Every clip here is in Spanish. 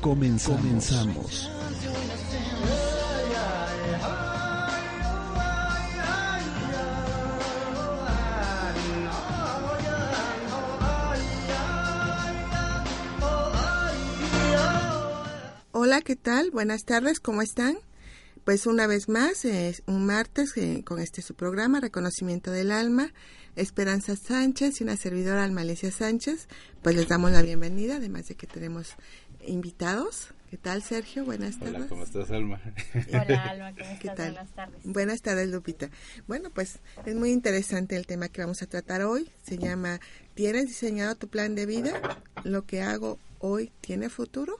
Comenzamos. Comenzamos. Hola, ¿qué tal? Buenas tardes, ¿cómo están? Pues una vez más, es un martes eh, con este su programa, Reconocimiento del Alma, Esperanza Sánchez y una servidora Almalecia Sánchez, pues les damos la bienvenida, además de que tenemos invitados. ¿Qué tal, Sergio? Buenas tardes. Hola, ¿cómo estás, Alma? Hola, Alma, ¿cómo estás? ¿Qué tal? Buenas tardes. Buenas tardes, Lupita. Bueno, pues es muy interesante el tema que vamos a tratar hoy. Se llama ¿Tienes diseñado tu plan de vida? ¿Lo que hago hoy tiene futuro?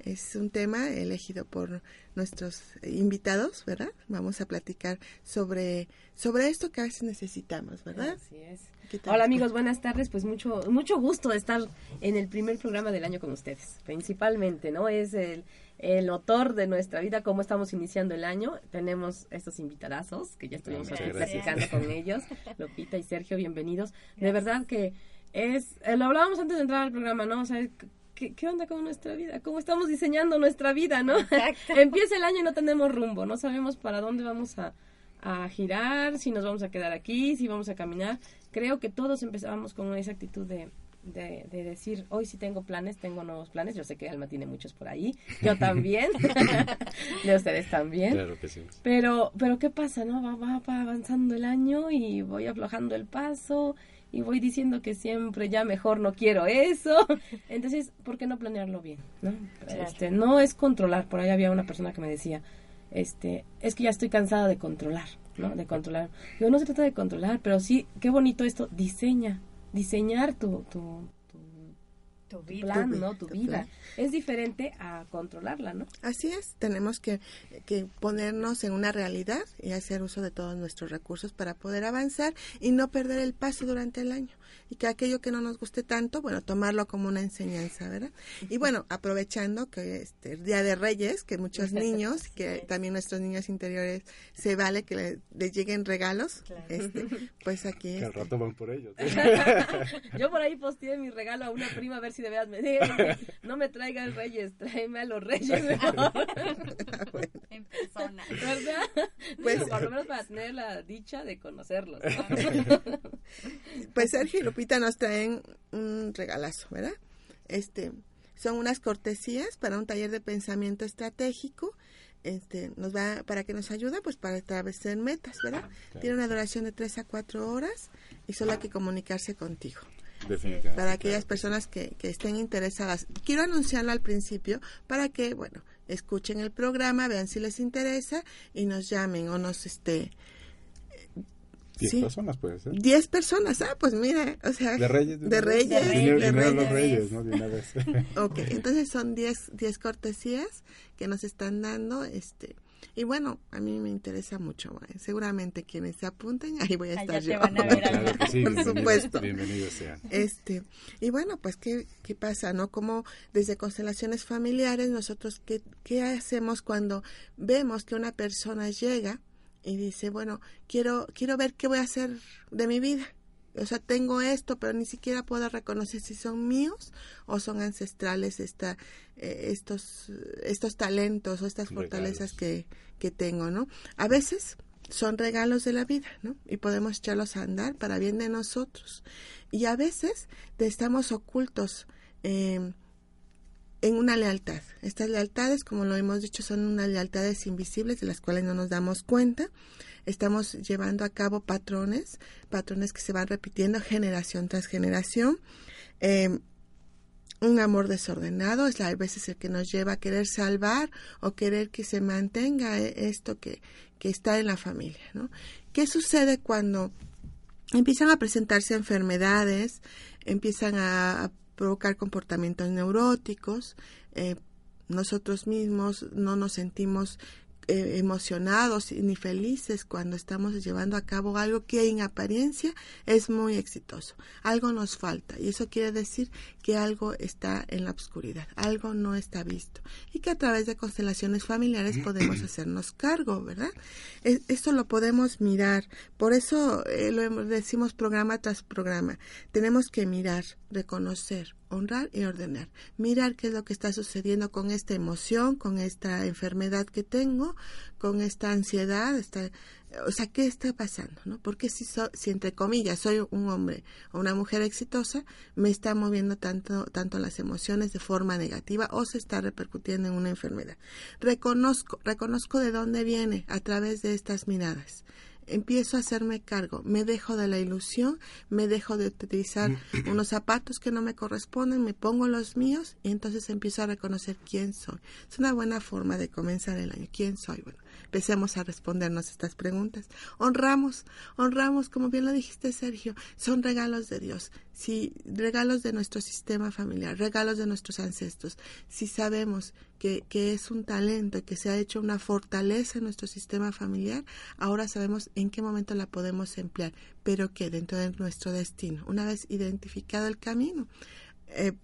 Es un tema elegido por nuestros invitados, ¿verdad? Vamos a platicar sobre, sobre esto que a veces necesitamos, ¿verdad? Así es. Hola amigos, buenas tardes. Pues mucho, mucho gusto de estar en el primer programa del año con ustedes. Principalmente, ¿no? Es el, el motor de nuestra vida, cómo estamos iniciando el año. Tenemos estos invitadazos que ya estuvimos aquí platicando con ellos. Lupita y Sergio, bienvenidos. De verdad que es, eh, lo hablábamos antes de entrar al programa, ¿no? O sea, ¿Qué, ¿qué, onda con nuestra vida? ¿Cómo estamos diseñando nuestra vida, no? Empieza el año y no tenemos rumbo, no sabemos para dónde vamos a, a, girar, si nos vamos a quedar aquí, si vamos a caminar. Creo que todos empezábamos con esa actitud de, de, de, decir, hoy sí tengo planes, tengo nuevos planes. Yo sé que Alma tiene muchos por ahí, yo también, de ustedes también. Claro que sí. Pero, pero ¿qué pasa, no? Va, va, va avanzando el año y voy aflojando el paso y voy diciendo que siempre ya mejor no quiero eso. Entonces, ¿por qué no planearlo bien? ¿no? Este, no es controlar. Por ahí había una persona que me decía, este, es que ya estoy cansada de controlar, ¿no? De controlar. Yo no se trata de controlar, pero sí, qué bonito esto, diseña, diseñar tu, tu, tu, tu vida, plan, ¿no? Tu, vida. Plan. Es diferente a controlarla, ¿no? Así es, tenemos que, que ponernos en una realidad y hacer uso de todos nuestros recursos para poder avanzar y no perder el paso durante el año. Y que aquello que no nos guste tanto, bueno, tomarlo como una enseñanza, ¿verdad? Y bueno, aprovechando que este el Día de Reyes, que muchos niños, que también nuestros niños interiores, se vale que les, les lleguen regalos, claro. este, pues aquí... Que al rato van por ellos. Yo por ahí posteé mi regalo a una prima a ver si de verdad me no me traigan reyes, tráeme a los reyes mejor. en persona. ¿Verdad? Pues, por lo menos para tener la dicha de conocerlos. ¿no? pues Sergio y Lupita nos traen un regalazo, ¿verdad? Este, son unas cortesías para un taller de pensamiento estratégico. Este, nos va, para que nos ayude, pues para establecer metas, ¿verdad? Claro. Tiene una duración de 3 a 4 horas y solo hay que comunicarse contigo. Para aquellas personas que, que, estén interesadas. Quiero anunciarlo al principio para que, bueno, escuchen el programa, vean si les interesa y nos llamen o nos, este... Diez sí. personas puede ser. Diez personas, ah, pues mira, o sea, de Reyes, de, de Reyes, de, reyes, de reyes. los Reyes, ¿no? De una vez. ok, entonces son diez, diez cortesías que nos están dando, este, y bueno, a mí me interesa mucho. ¿eh? Seguramente quienes se apunten, ahí voy a estar Allá yo. Te van a ver claro que sí, Por supuesto. Bienvenidos sean. Este, y bueno, pues, ¿qué, qué pasa? ¿No? Como desde constelaciones familiares, nosotros, ¿qué, ¿qué hacemos cuando vemos que una persona llega y dice, bueno, quiero, quiero ver qué voy a hacer de mi vida? o sea, tengo esto, pero ni siquiera puedo reconocer si son míos o son ancestrales esta, eh, estos, estos talentos o estas fortalezas que, que tengo, ¿no? A veces son regalos de la vida, ¿no? Y podemos echarlos a andar para bien de nosotros. Y a veces estamos ocultos eh, en una lealtad. Estas lealtades, como lo hemos dicho, son unas lealtades invisibles de las cuales no nos damos cuenta estamos llevando a cabo patrones, patrones que se van repitiendo generación tras generación. Eh, un amor desordenado es a veces el que nos lleva a querer salvar o querer que se mantenga esto que, que está en la familia. ¿no? ¿Qué sucede cuando empiezan a presentarse enfermedades, empiezan a provocar comportamientos neuróticos, eh, nosotros mismos no nos sentimos eh, emocionados ni felices cuando estamos llevando a cabo algo que en apariencia es muy exitoso. Algo nos falta y eso quiere decir que algo está en la oscuridad, algo no está visto y que a través de constelaciones familiares podemos hacernos cargo, ¿verdad? esto lo podemos mirar, por eso eh, lo decimos programa tras programa. Tenemos que mirar, reconocer, honrar y ordenar. Mirar qué es lo que está sucediendo con esta emoción, con esta enfermedad que tengo, con esta ansiedad, esta, o sea, ¿qué está pasando? ¿no? Porque si, si entre comillas soy un hombre o una mujer exitosa, me está moviendo tanto, tanto las emociones de forma negativa o se está repercutiendo en una enfermedad. Reconozco, reconozco de dónde viene a través de estas miradas empiezo a hacerme cargo, me dejo de la ilusión, me dejo de utilizar unos zapatos que no me corresponden, me pongo los míos y entonces empiezo a reconocer quién soy. Es una buena forma de comenzar el año. ¿Quién soy? Bueno, empecemos a respondernos estas preguntas. Honramos, honramos, como bien lo dijiste Sergio, son regalos de Dios, sí, regalos de nuestro sistema familiar, regalos de nuestros ancestros. Si sabemos que, que es un talento, que se ha hecho una fortaleza en nuestro sistema familiar, ahora sabemos en qué momento la podemos emplear, pero que dentro de nuestro destino, una vez identificado el camino, eh,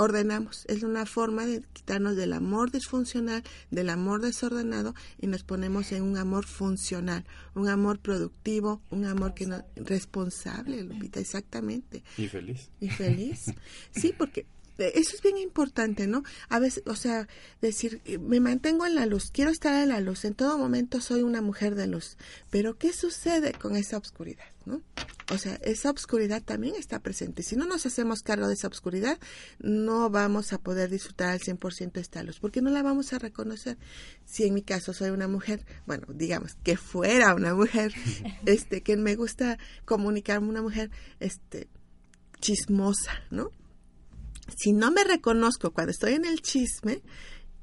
ordenamos. Es una forma de quitarnos del amor disfuncional, del amor desordenado y nos ponemos en un amor funcional, un amor productivo, un amor que no responsable, Lupita, exactamente. Y feliz. Y feliz. Sí, porque eso es bien importante, ¿no? A veces, o sea, decir, me mantengo en la luz, quiero estar en la luz, en todo momento soy una mujer de luz, pero ¿qué sucede con esa oscuridad, ¿no? O sea, esa obscuridad también está presente. Si no nos hacemos cargo de esa obscuridad, no vamos a poder disfrutar al 100% esta luz, porque no la vamos a reconocer. Si en mi caso soy una mujer, bueno, digamos que fuera una mujer, este, que me gusta comunicarme una mujer, este, chismosa, ¿no? Si no me reconozco cuando estoy en el chisme,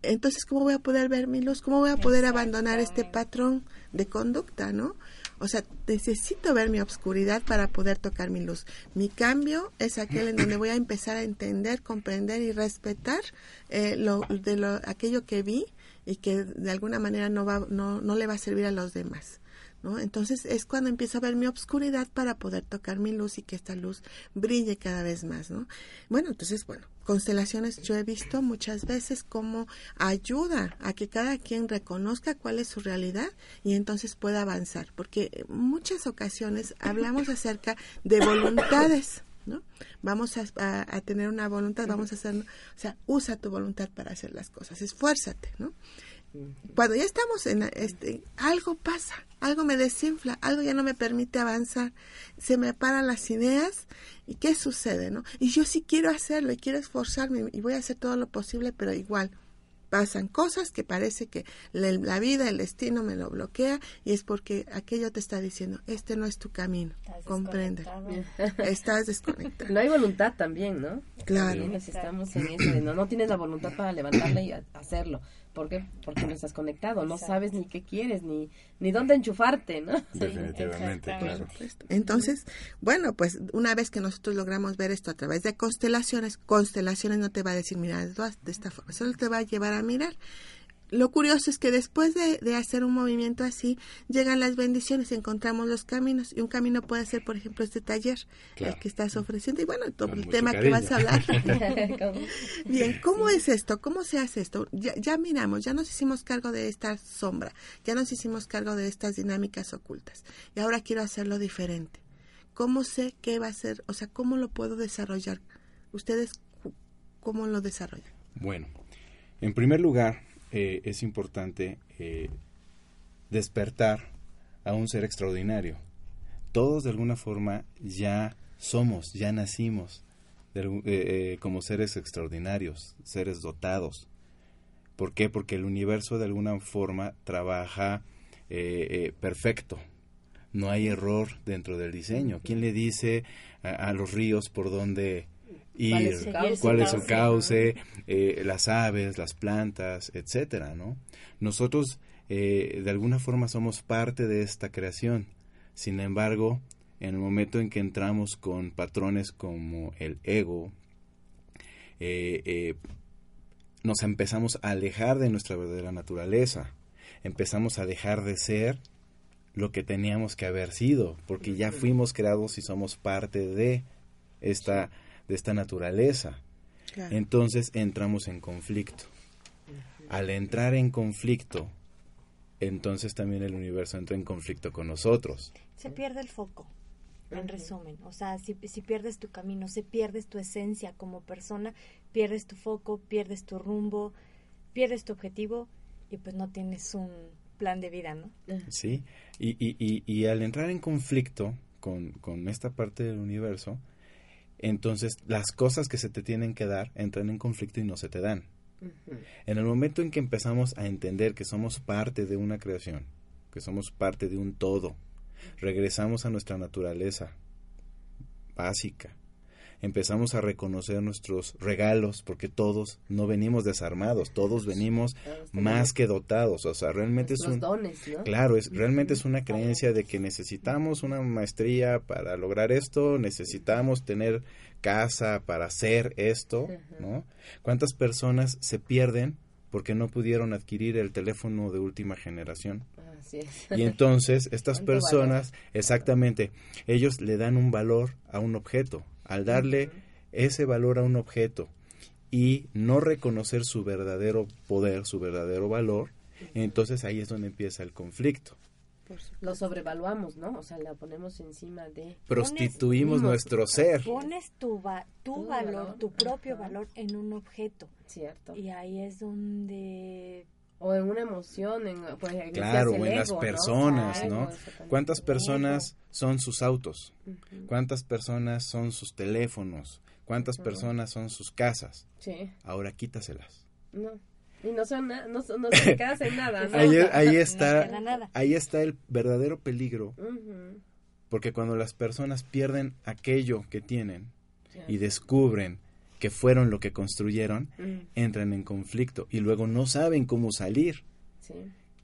entonces, ¿cómo voy a poder ver mi luz? ¿Cómo voy a poder abandonar este patrón de conducta, no? O sea, necesito ver mi obscuridad para poder tocar mi luz. Mi cambio es aquel en donde voy a empezar a entender, comprender y respetar eh, lo, de lo, aquello que vi y que de alguna manera no, va, no, no le va a servir a los demás. ¿No? Entonces es cuando empiezo a ver mi obscuridad para poder tocar mi luz y que esta luz brille cada vez más, ¿no? Bueno, entonces, bueno, constelaciones yo he visto muchas veces cómo ayuda a que cada quien reconozca cuál es su realidad y entonces pueda avanzar, porque muchas ocasiones hablamos acerca de voluntades. ¿no? Vamos a, a, tener una voluntad, vamos a hacer, o sea, usa tu voluntad para hacer las cosas, esfuérzate, ¿no? Cuando ya estamos en este, algo pasa, algo me desinfla, algo ya no me permite avanzar, se me paran las ideas y qué sucede, ¿no? Y yo sí quiero hacerlo y quiero esforzarme y voy a hacer todo lo posible, pero igual pasan cosas que parece que la, vida, el destino me lo bloquea y es porque aquello te está diciendo, este no es tu camino, comprende. Estás desconectado. No hay voluntad también, ¿no? Claro. estamos en eso no, no tienes la voluntad para levantarle y hacerlo. ¿Por qué? Porque no estás conectado, no sabes ni qué quieres, ni, ni dónde enchufarte, ¿no? Definitivamente, claro. Entonces, bueno, pues una vez que nosotros logramos ver esto a través de constelaciones, constelaciones no te va a decir, mira, de esta forma, solo te va a llevar a mirar lo curioso es que después de, hacer un movimiento así, llegan las bendiciones, encontramos los caminos. Y un camino puede ser, por ejemplo, este taller, el que estás ofreciendo. Y bueno, todo el tema que vas a hablar. Bien, ¿cómo es esto? ¿Cómo se hace esto? Ya, ya miramos, ya nos hicimos cargo de esta sombra, ya nos hicimos cargo de estas dinámicas ocultas. Y ahora quiero hacerlo diferente. ¿Cómo sé qué va a ser? O sea, ¿cómo lo puedo desarrollar? ¿Ustedes cómo lo desarrollan? Bueno, en primer lugar, eh, es importante eh, despertar a un ser extraordinario. Todos de alguna forma ya somos, ya nacimos eh, como seres extraordinarios, seres dotados. ¿Por qué? Porque el universo de alguna forma trabaja perfecto. No hay error dentro del diseño. ¿Quién le dice a los ríos por dónde y cuál es su cauce, eh, las aves, las plantas, etcétera, ¿no? Nosotros eh, de alguna forma somos parte de esta creación. Sin embargo, en el momento en que entramos con patrones como el ego, eh, nos empezamos a alejar de nuestra verdadera naturaleza, empezamos a dejar de ser lo que teníamos que haber sido, porque ya fuimos creados y somos parte de esta, de esta naturaleza. Claro. Entonces entramos en conflicto. Al entrar en conflicto, entonces también el universo entra en conflicto con nosotros. Se pierde el foco, en resumen. O sea, si, si pierdes tu camino, si pierdes tu esencia como persona, pierdes tu foco, pierdes tu rumbo, pierdes tu objetivo y pues no tienes un plan de vida, ¿no? ¿Sí? Y, y, y, y al entrar en conflicto con, con esta parte del universo, entonces las cosas que se te tienen que dar entran en conflicto y no se te dan. En el momento en que empezamos a entender que somos parte de una creación, que somos parte de un todo, regresamos a nuestra naturaleza básica, empezamos a reconocer nuestros regalos, porque todos no venimos desarmados, todos venimos más que dotados, o sea, realmente es un... dones, ¿no? Claro, es, realmente es una creencia de que necesitamos una maestría para lograr esto, necesitamos tener casa para hacer esto, ¿no? ¿Cuántas personas se pierden porque no pudieron adquirir el teléfono de última generación? Así es. Y entonces estas ¿Cuánto personas, exactamente, ellos le dan un valor a un objeto. Al darle ese valor a un objeto y no reconocer su verdadero poder, su verdadero valor, entonces ahí es donde empieza el conflicto. Lo sobrevaluamos, ¿no? O sea, la ponemos encima de... Prostituimos Pones- nuestro ser. Pones tu, va- tu Tu valor, valor, tu propio ajá. valor en un objeto. Cierto. Y ahí es donde O en una emoción, en, pues, Claro, o en las personas, ¿no? ¿Cuántas personas son sus autos? ¿Cuántas personas son sus teléfonos? ¿Cuántas personas son sus casas? Sí, Ahora quítaselas. no. Y no son no, no se quedas en nada, ¿no? Ahí, está, ahí está el verdadero peligro, porque cuando las personas pierden aquello que tienen y descubren que fueron lo que construyeron, Mm, entran en conflicto y luego no saben cómo salir sí.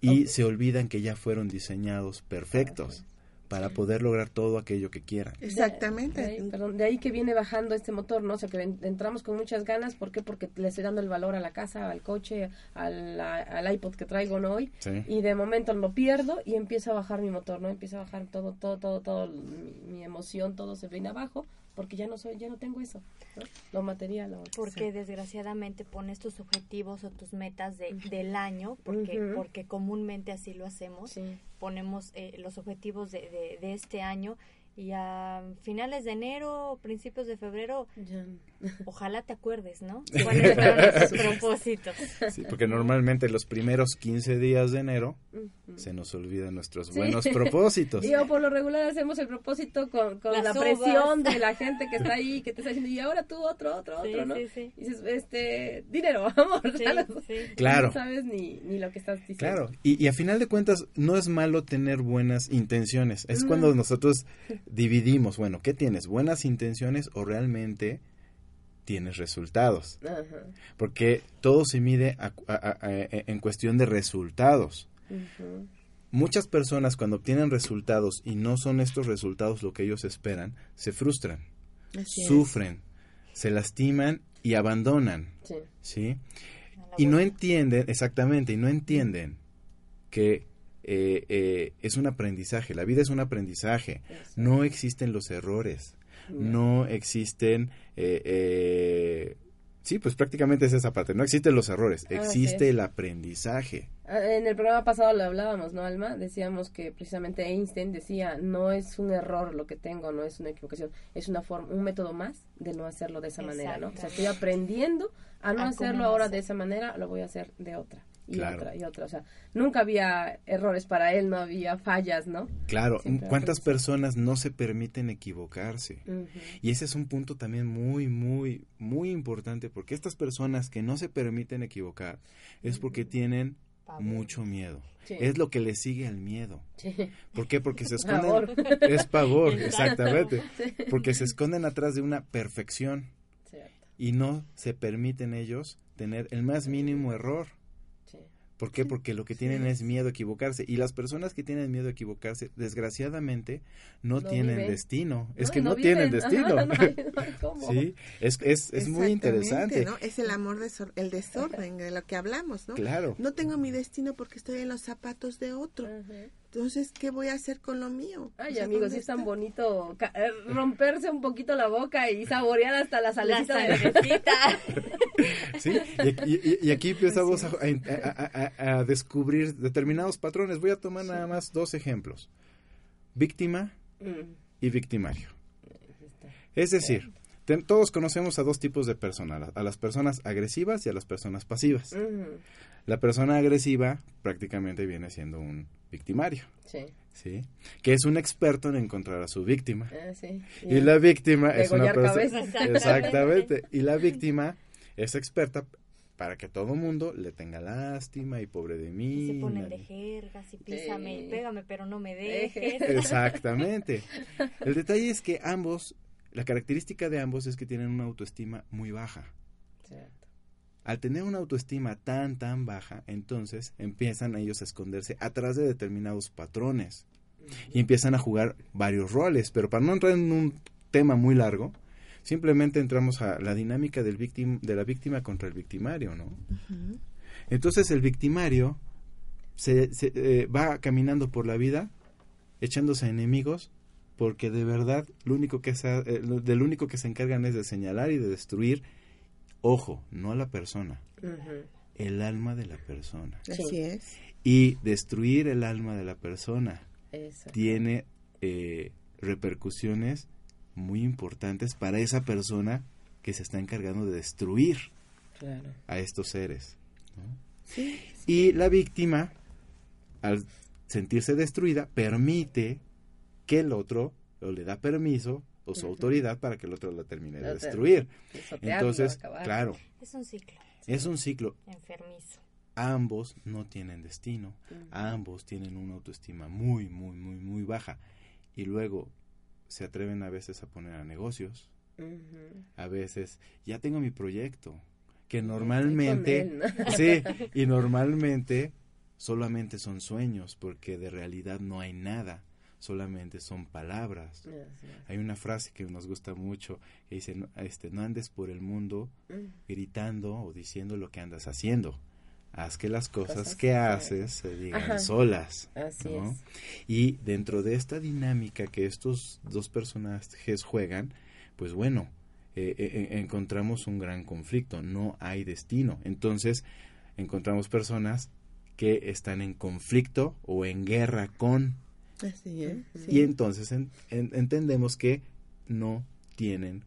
y se olvidan que ya fueron diseñados perfectos para poder lograr todo aquello que quieran. Exactamente. De, ahí, perdón, de ahí que viene bajando este motor, ¿no? O sea, que en- entramos con muchas ganas. ¿Por qué? Porque le estoy dando el valor a la casa, al coche, al, al iPod que traigo ¿no? hoy. Sí. Y de momento lo pierdo y empieza a bajar mi motor, ¿no? Empieza a bajar todo, todo, todo, todo, mi, mi emoción, todo se viene abajo porque ya no soy, ya no tengo eso, ¿no? Lo material porque desgraciadamente pones tus objetivos o tus metas de, del año, porque, porque comúnmente así lo hacemos. Sí. Ponemos eh, los objetivos de, de, de este año y a finales de enero, principios de febrero, Ya. Ojalá te acuerdes, ¿no? ¿Cuáles fueron tus propósitos? Sí, porque normalmente los primeros 15 días de enero se nos olvidan nuestros Sí. buenos propósitos. Y o por lo regular hacemos el propósito con, con la uvas. presión de la gente que está ahí, que te está diciendo, y ahora tú otro, otro, Sí, otro, ¿no? sí, sí. Y dices, este, dinero, amor, Sí, ¿sabes? sí. Claro. No sabes ni, ni lo que estás diciendo. Claro, y, y a final de cuentas no es malo tener buenas intenciones. Es cuando nosotros dividimos, bueno, ¿qué tienes? ¿Buenas intenciones o realmente tienes resultados? Porque todo se mide a- a- en cuestión de resultados. Muchas personas cuando obtienen resultados y no son estos resultados lo que ellos esperan, se frustran, Así es. sufren, se lastiman y abandonan, Sí. Y no entienden, exactamente, y no entienden que eh, eh, es un aprendizaje, la vida es un aprendizaje, Eso. no existen los errores, no existen, eh, eh, sí, pues prácticamente es esa parte, no existen los errores, Así existe el aprendizaje. Ah, En el programa pasado lo hablábamos, ¿no, Alma? Decíamos que precisamente Einstein decía, no es un error lo que tengo, no es una equivocación, es una forma, un método más de no hacerlo de esa manera, ¿no? O sea, estoy aprendiendo a no A hacerlo ahora hacer. de esa manera, lo voy a hacer de otra. Y Claro. otra, y otra. O sea, nunca había errores para él, no había fallas, ¿no? Claro, Siempre ¿cuántas personas no se permiten equivocarse? Y ese es un punto también muy, muy, muy importante, porque estas personas que no se permiten equivocar es porque tienen mucho miedo. Sí. Es lo que le sigue al miedo. Sí. ¿Por qué? Porque se esconden. Pavor. Es pavor, exactamente. Porque se esconden atrás de una perfección Cierto, y no se permiten ellos tener el más mínimo error. ¿Por qué? Porque lo que tienen Sí. es miedo a equivocarse. Y las personas que tienen miedo a equivocarse, desgraciadamente, no, No tienen viven. destino. Es No, que no, no tienen destino. Ajá, hay- hay sí, es, es, es muy interesante. ¿no? Es el amor, desor- el desorden de lo que hablamos, ¿no? Claro. No tengo mi destino porque estoy en los zapatos de otro. Ajá. Entonces, ¿qué voy a hacer con lo mío? Ay, O sea, amigos, ¿dónde sí es tan bonito eh, romperse un poquito la boca y saborear hasta la La salecita de sangrecita. Sí, y, aquí- y- y aquí empezamos a, a- a- a descubrir determinados patrones. Voy a tomar nada más dos ejemplos. Víctima Mm, y victimario. Es decir, ten- todos conocemos a dos tipos de personas, a las personas agresivas y a las personas pasivas. La persona agresiva prácticamente viene siendo un victimario, sí, ¿sí? Que es un experto en encontrar a su víctima. ah, sí. Y la víctima es una persona... Exactamente. Y la víctima es experta para que todo mundo le tenga lástima y pobre de mí. Y se ponen de jergas y písame Sí. y pégame, pero no me Deje. dejes. Exactamente. El detalle es que ambos, la característica de ambos es que tienen una autoestima muy baja. Cierto. Al tener una autoestima tan, tan baja, entonces empiezan ellos a esconderse atrás de determinados patrones y empiezan a jugar varios roles. Pero para no entrar en un tema muy largo, simplemente entramos a la dinámica del víctim, de la víctima contra el victimario, ¿no? Entonces el victimario se, se, eh, va caminando por la vida echándose a enemigos porque de verdad lo único que se, eh, del único que se encargan es de señalar y de destruir, ojo, no a la persona, el alma de la persona. Así Sí. es. Y destruir el alma de la persona Eso. tiene eh, repercusiones muy importantes para esa persona que se está encargando de destruir Claro. a estos seres. ¿no? Sí. Y la víctima, al sentirse destruida, permite que el otro, o le da permiso, o su autoridad para que el otro la termine de Lo destruir. Entonces, claro, Es un ciclo es un ciclo. enfermizo. Ambos no tienen destino. Ambos tienen una autoestima muy, muy, muy, muy baja. Y luego se atreven a veces a poner a negocios. A veces, ya tengo mi proyecto. Que normalmente... él, ¿no? Sí, y normalmente solamente son sueños, porque de realidad no hay nada, solamente son palabras. Hay una frase que nos gusta mucho que dice, no, este, no andes por el mundo Mm. gritando o diciendo lo que andas haciendo. Haz que las cosas, Cosas que haces se digan Ajá. solas. Así ¿no? es. Y dentro de esta dinámica que estos dos personajes juegan, pues bueno, eh, eh, eh, encontramos un gran conflicto, no hay destino. Entonces, encontramos personas que están en conflicto o en guerra con, Así es. Ujú. sí. y entonces en- en- entendemos que no tienen,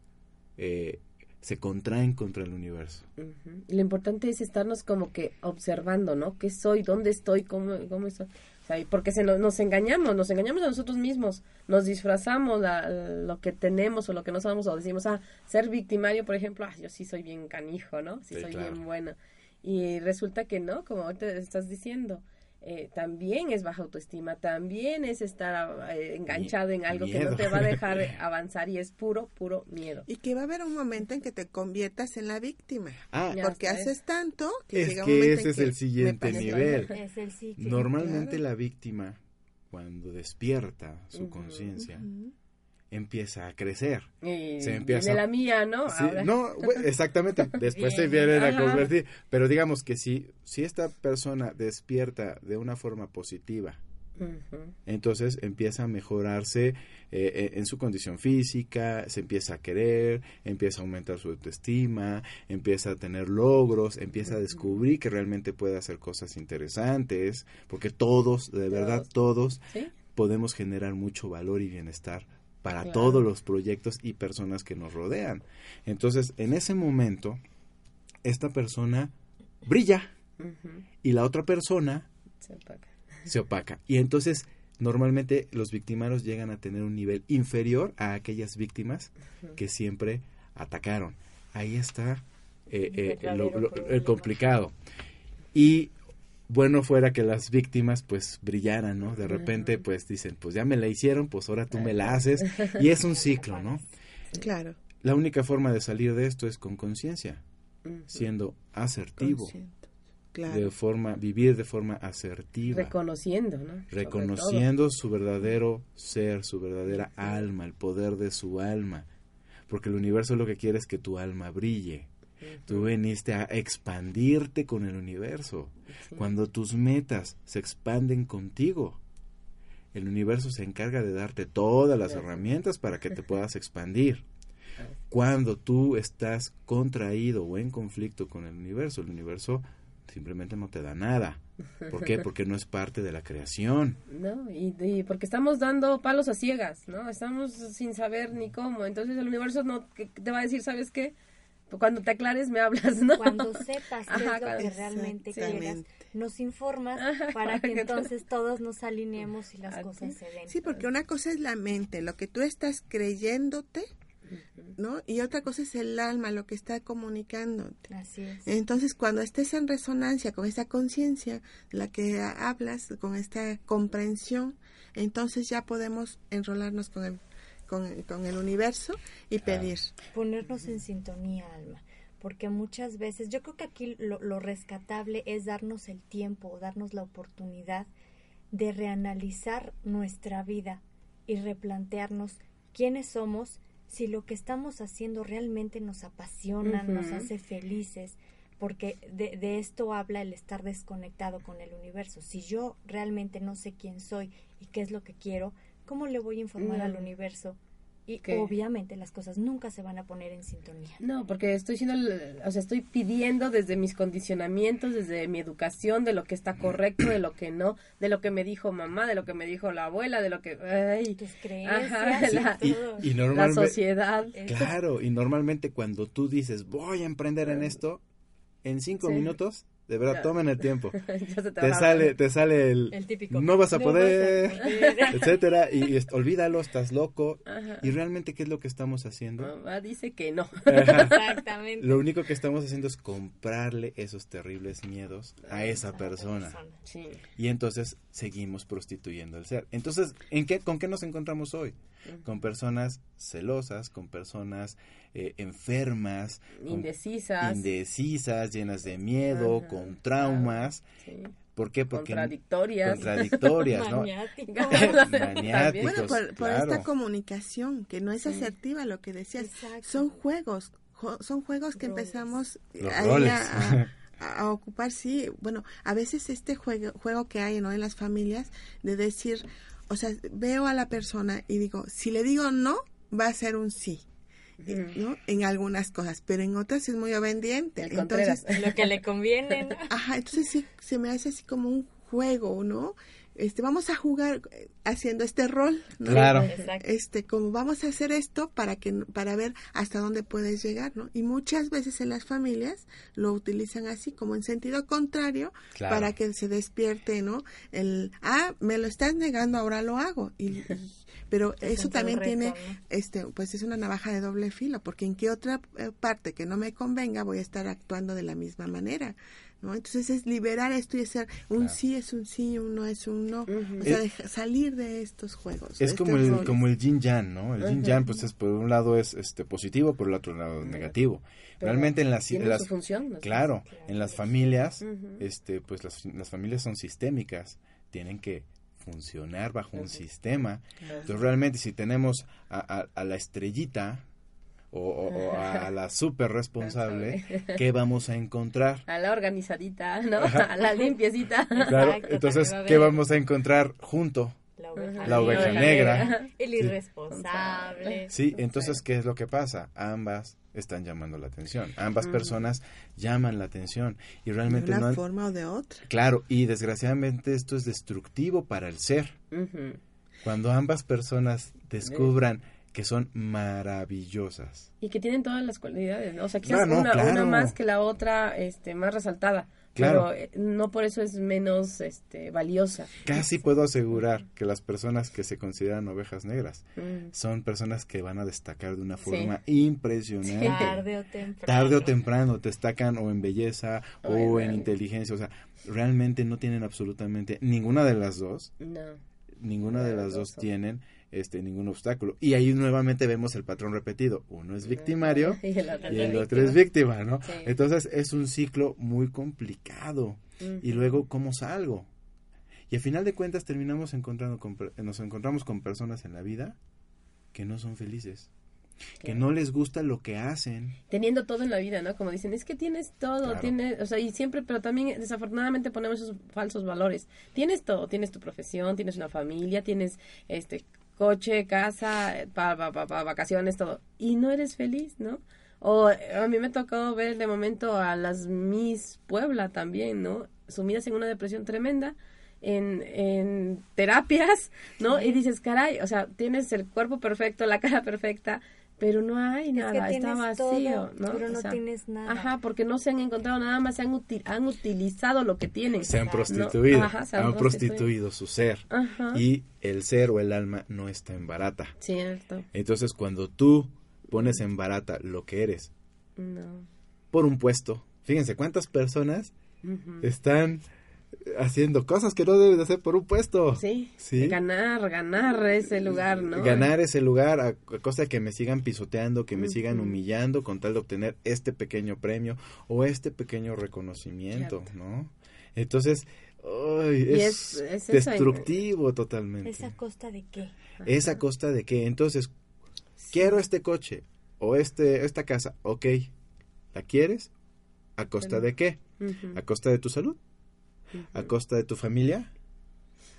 eh, se contraen contra el universo. Ujú. Y Lo importante es estarnos como que observando, ¿no? ¿Qué soy? ¿Dónde estoy? ¿Cómo, cómo estoy? O sea, y porque se nos, nos engañamos, nos engañamos a nosotros mismos, nos disfrazamos la- lo que tenemos o lo que no sabemos o decimos, ah, ser victimario, por ejemplo, ah, yo sí soy bien canijo, ¿no? Sí, Sí, soy claro. bien buena. Y resulta que no, como ahorita estás diciendo, eh, también es baja autoestima, también es estar eh, enganchado en algo que no te va a dejar avanzar y es puro, puro miedo. Y que va a haber un momento en que te conviertas en la víctima. Ah, Porque haces tanto que es llega un que momento ese en es que el siguiente nivel. Es el ciclo. Normalmente claro. la víctima, cuando despierta su conciencia. Empieza a crecer. Y Se empieza- viene la mía, ¿no? Sí, no, exactamente. Después se vienen a convertir. Pero digamos que si, si esta persona despierta de una forma positiva, entonces empieza a mejorarse eh, eh, en su condición física, se empieza a querer, empieza a aumentar su autoestima, empieza a tener logros, empieza a descubrir que realmente puede hacer cosas interesantes, porque todos, de verdad, todos ¿Sí? podemos generar mucho valor y bienestar para Claro. todos los proyectos y personas que nos rodean. Entonces, en ese momento, esta persona brilla y la otra persona Se opaca. Y entonces, normalmente los victimarios llegan a tener un nivel inferior a aquellas víctimas que siempre atacaron. Ahí está eh, El eh, lo- el complicado. Y bueno fuera que las víctimas pues brillaran, ¿no? De repente pues dicen, pues ya me la hicieron, pues ahora tú me la haces. Y es un ciclo, ¿no? Claro. La única forma de salir de esto es con conciencia, siendo asertivo. consciente. de forma, vivir de forma asertiva. Reconociendo, ¿no? Reconociendo su verdadero ser, su verdadera alma, el poder de su alma. Porque el universo lo que quiere es que tu alma brille. Tú veniste a expandirte con el universo. Cuando tus metas se expanden contigo, el universo se encarga de darte todas las herramientas para que te puedas expandir. Cuando tú estás contraído o en conflicto con el universo, el universo simplemente no te da nada. ¿Por qué? Porque no es parte de la creación. No, y, porque estamos dando palos a ciegas, ¿no? Estamos sin saber ni cómo. Entonces el universo no te va a decir, ¿sabes qué? Cuando te aclares me hablas, ¿no? Cuando sepas qué es lo que realmente quieras, nos informas para que entonces todos nos alineemos y las cosas se den. Sí, porque una cosa es la mente, lo que tú estás creyéndote ¿no? Y otra cosa es el alma, lo que está comunicando. Así es. Entonces, cuando estés en resonancia con esa conciencia la que hablas, con esta comprensión, entonces ya podemos enrolarnos con el, con, el universo y pedir. Ponernos en sintonía, alma. Porque muchas veces, yo creo que aquí lo, lo rescatable es darnos el tiempo, darnos la oportunidad de reanalizar nuestra vida y replantearnos quiénes somos si lo que estamos haciendo realmente nos apasiona, nos hace felices, porque de, de, esto habla el estar desconectado con el universo. Si yo realmente no sé quién soy y qué es lo que quiero, ¿cómo le voy a informar al universo y obviamente las cosas nunca se van a poner en sintonía. No, porque estoy siendo, o sea, estoy pidiendo desde mis condicionamientos, desde mi educación, de lo que está correcto, de lo que no, de lo que me dijo mamá, de lo que me dijo la abuela, de lo que... Ay, Tus creencias, la, y, la sociedad. Claro, y normalmente cuando tú dices, voy a emprender en esto, en cinco minutos de verdad, tomen el tiempo. te, sale, te sale el, típico. No vas a poder, etcétera, y, olvídalo, estás loco. Y realmente, ¿qué es lo que estamos haciendo? dice que no. Exactamente. Lo único que estamos haciendo es comprarle esos terribles miedos a esa persona. Y entonces seguimos prostituyendo el ser. Entonces, ¿en qué, ¿con qué nos encontramos hoy? Con personas celosas, con personas eh, enfermas, indecisas, indecisas, llenas de miedo, con traumas. ¿Por qué? Porque contradictorias. Contradictorias, ¿no? Bueno, por, esta comunicación que no es asertiva, lo que decías. Son juegos, son juegos que empezamos a, a, ocupar, sí. Bueno, a veces este juego, juego que hay ¿no? en las familias de decir, o sea, veo a la persona y digo, si le digo no, va a ser un sí. ¿no? En algunas cosas, pero en otras es muy obediente. entonces, lo que le conviene. Ajá, entonces sí, se me hace así como un juego, ¿no? Este, vamos a jugar eh, haciendo este rol, ¿no? Claro. Este, como vamos a hacer esto para que para ver hasta dónde puedes llegar, ¿no? Y muchas veces en las familias lo utilizan así como en sentido contrario para que se despierte, ¿no? El ah, me lo estás negando, ahora lo hago y pero eso también tiene, este, pues es una navaja de doble filo, porque en qué otra eh, parte que no me convenga voy a estar actuando de la misma manera. ¿No? Entonces es liberar esto y ser un sí es un sí, un no es un no. O sea, salir de estos juegos. Es como el, como el yin yang, ¿no? El yin yang, pues es, por un lado es este positivo, por el otro lado negativo. Realmente en las, las función, claro, en las familias, este, pues las, las familias son sistémicas, tienen que funcionar bajo un sistema. Entonces realmente si tenemos a, a, la estrellita o, a la super responsable, ¿qué vamos a encontrar? A la organizadita, ¿no? A la limpiecita. Claro, entonces, ¿qué vamos a encontrar junto? La oveja, negra. El irresponsable. Sí, entonces, ¿qué es lo que pasa? Ambas están llamando la atención. Ambas personas llaman la atención y realmente de una forma o de otra. Claro, y desgraciadamente esto es destructivo para el ser. Cuando ambas personas descubran que son maravillosas y que tienen todas las cualidades, o sea, quizás una, una, más que la otra, este, más resaltada. Claro. Pero eh, no por eso es menos este, valiosa. Casi puedo asegurar que las personas que se consideran ovejas negras mm. son personas que van a destacar de una forma impresionante. Tarde o temprano. Tarde o temprano destacan o en belleza o, en, inteligencia. O sea, realmente no tienen absolutamente ninguna de las dos. No. Ninguna de las dos tienen este ningún obstáculo. Y ahí nuevamente vemos el patrón repetido. Uno es victimario y el otro, es víctima, ¿no? Entonces es un ciclo muy complicado. y luego cómo salgo. Y al final de cuentas terminamos encontrando con nos encontramos con personas en la vida que no son felices, que no les gusta lo que hacen. teniendo todo en la vida, ¿no? Como dicen, es que tienes todo, Claro. tienes, o sea, y siempre, pero también desafortunadamente ponemos esos falsos valores. Tienes todo, tienes tu profesión, tienes una familia, tienes este coche, casa, para vacaciones, todo, y no eres feliz, ¿no? O a mí me tocó ver de momento a las Miss Puebla también, ¿no? Sumidas en una depresión tremenda. En, en terapias, ¿no? Y dices, caray, o sea, tienes el cuerpo perfecto, la cara perfecta, pero no hay Es que nada, está vacío, todo, ¿no? pero O no sea, tienes nada. Ajá, porque no se han encontrado nada más, se han, uti- han utilizado lo que tienen. Se han No, prostituido, ajá, se han prostituido. prostituido su ser. Ajá. Y el ser o el alma no está en barata. Cierto. Entonces cuando tú pones en barata lo que eres No. por un puesto, fíjense cuántas personas están haciendo cosas que no deben de hacer por un puesto. Sí. Sí. Ganar, ganar ese lugar, ¿no? Ganar ese lugar a, costa de que me sigan pisoteando, que me sigan humillando con tal de obtener este pequeño premio o este pequeño reconocimiento, Cierto. ¿no? Entonces, ay, es, es- es eso, destructivo totalmente. ¿Es a costa de qué? ¿Es a costa de qué? Entonces, quiero este coche o este esta casa, ok. ¿La quieres? ¿A costa Pero- de qué? ¿A costa de tu salud? ¿A costa de tu familia?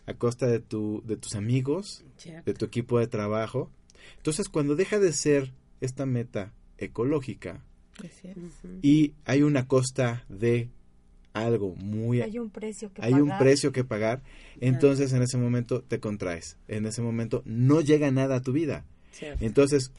¿A costa de, tu, de tus amigos? Cierto. ¿De tu equipo de trabajo? Entonces, cuando deja de ser esta meta ecológica y hay una costa de algo muy... Hay un precio que hay un pagar. precio que pagar, entonces en ese momento te contraes. En ese momento no llega nada a tu vida. Cierto. Entonces,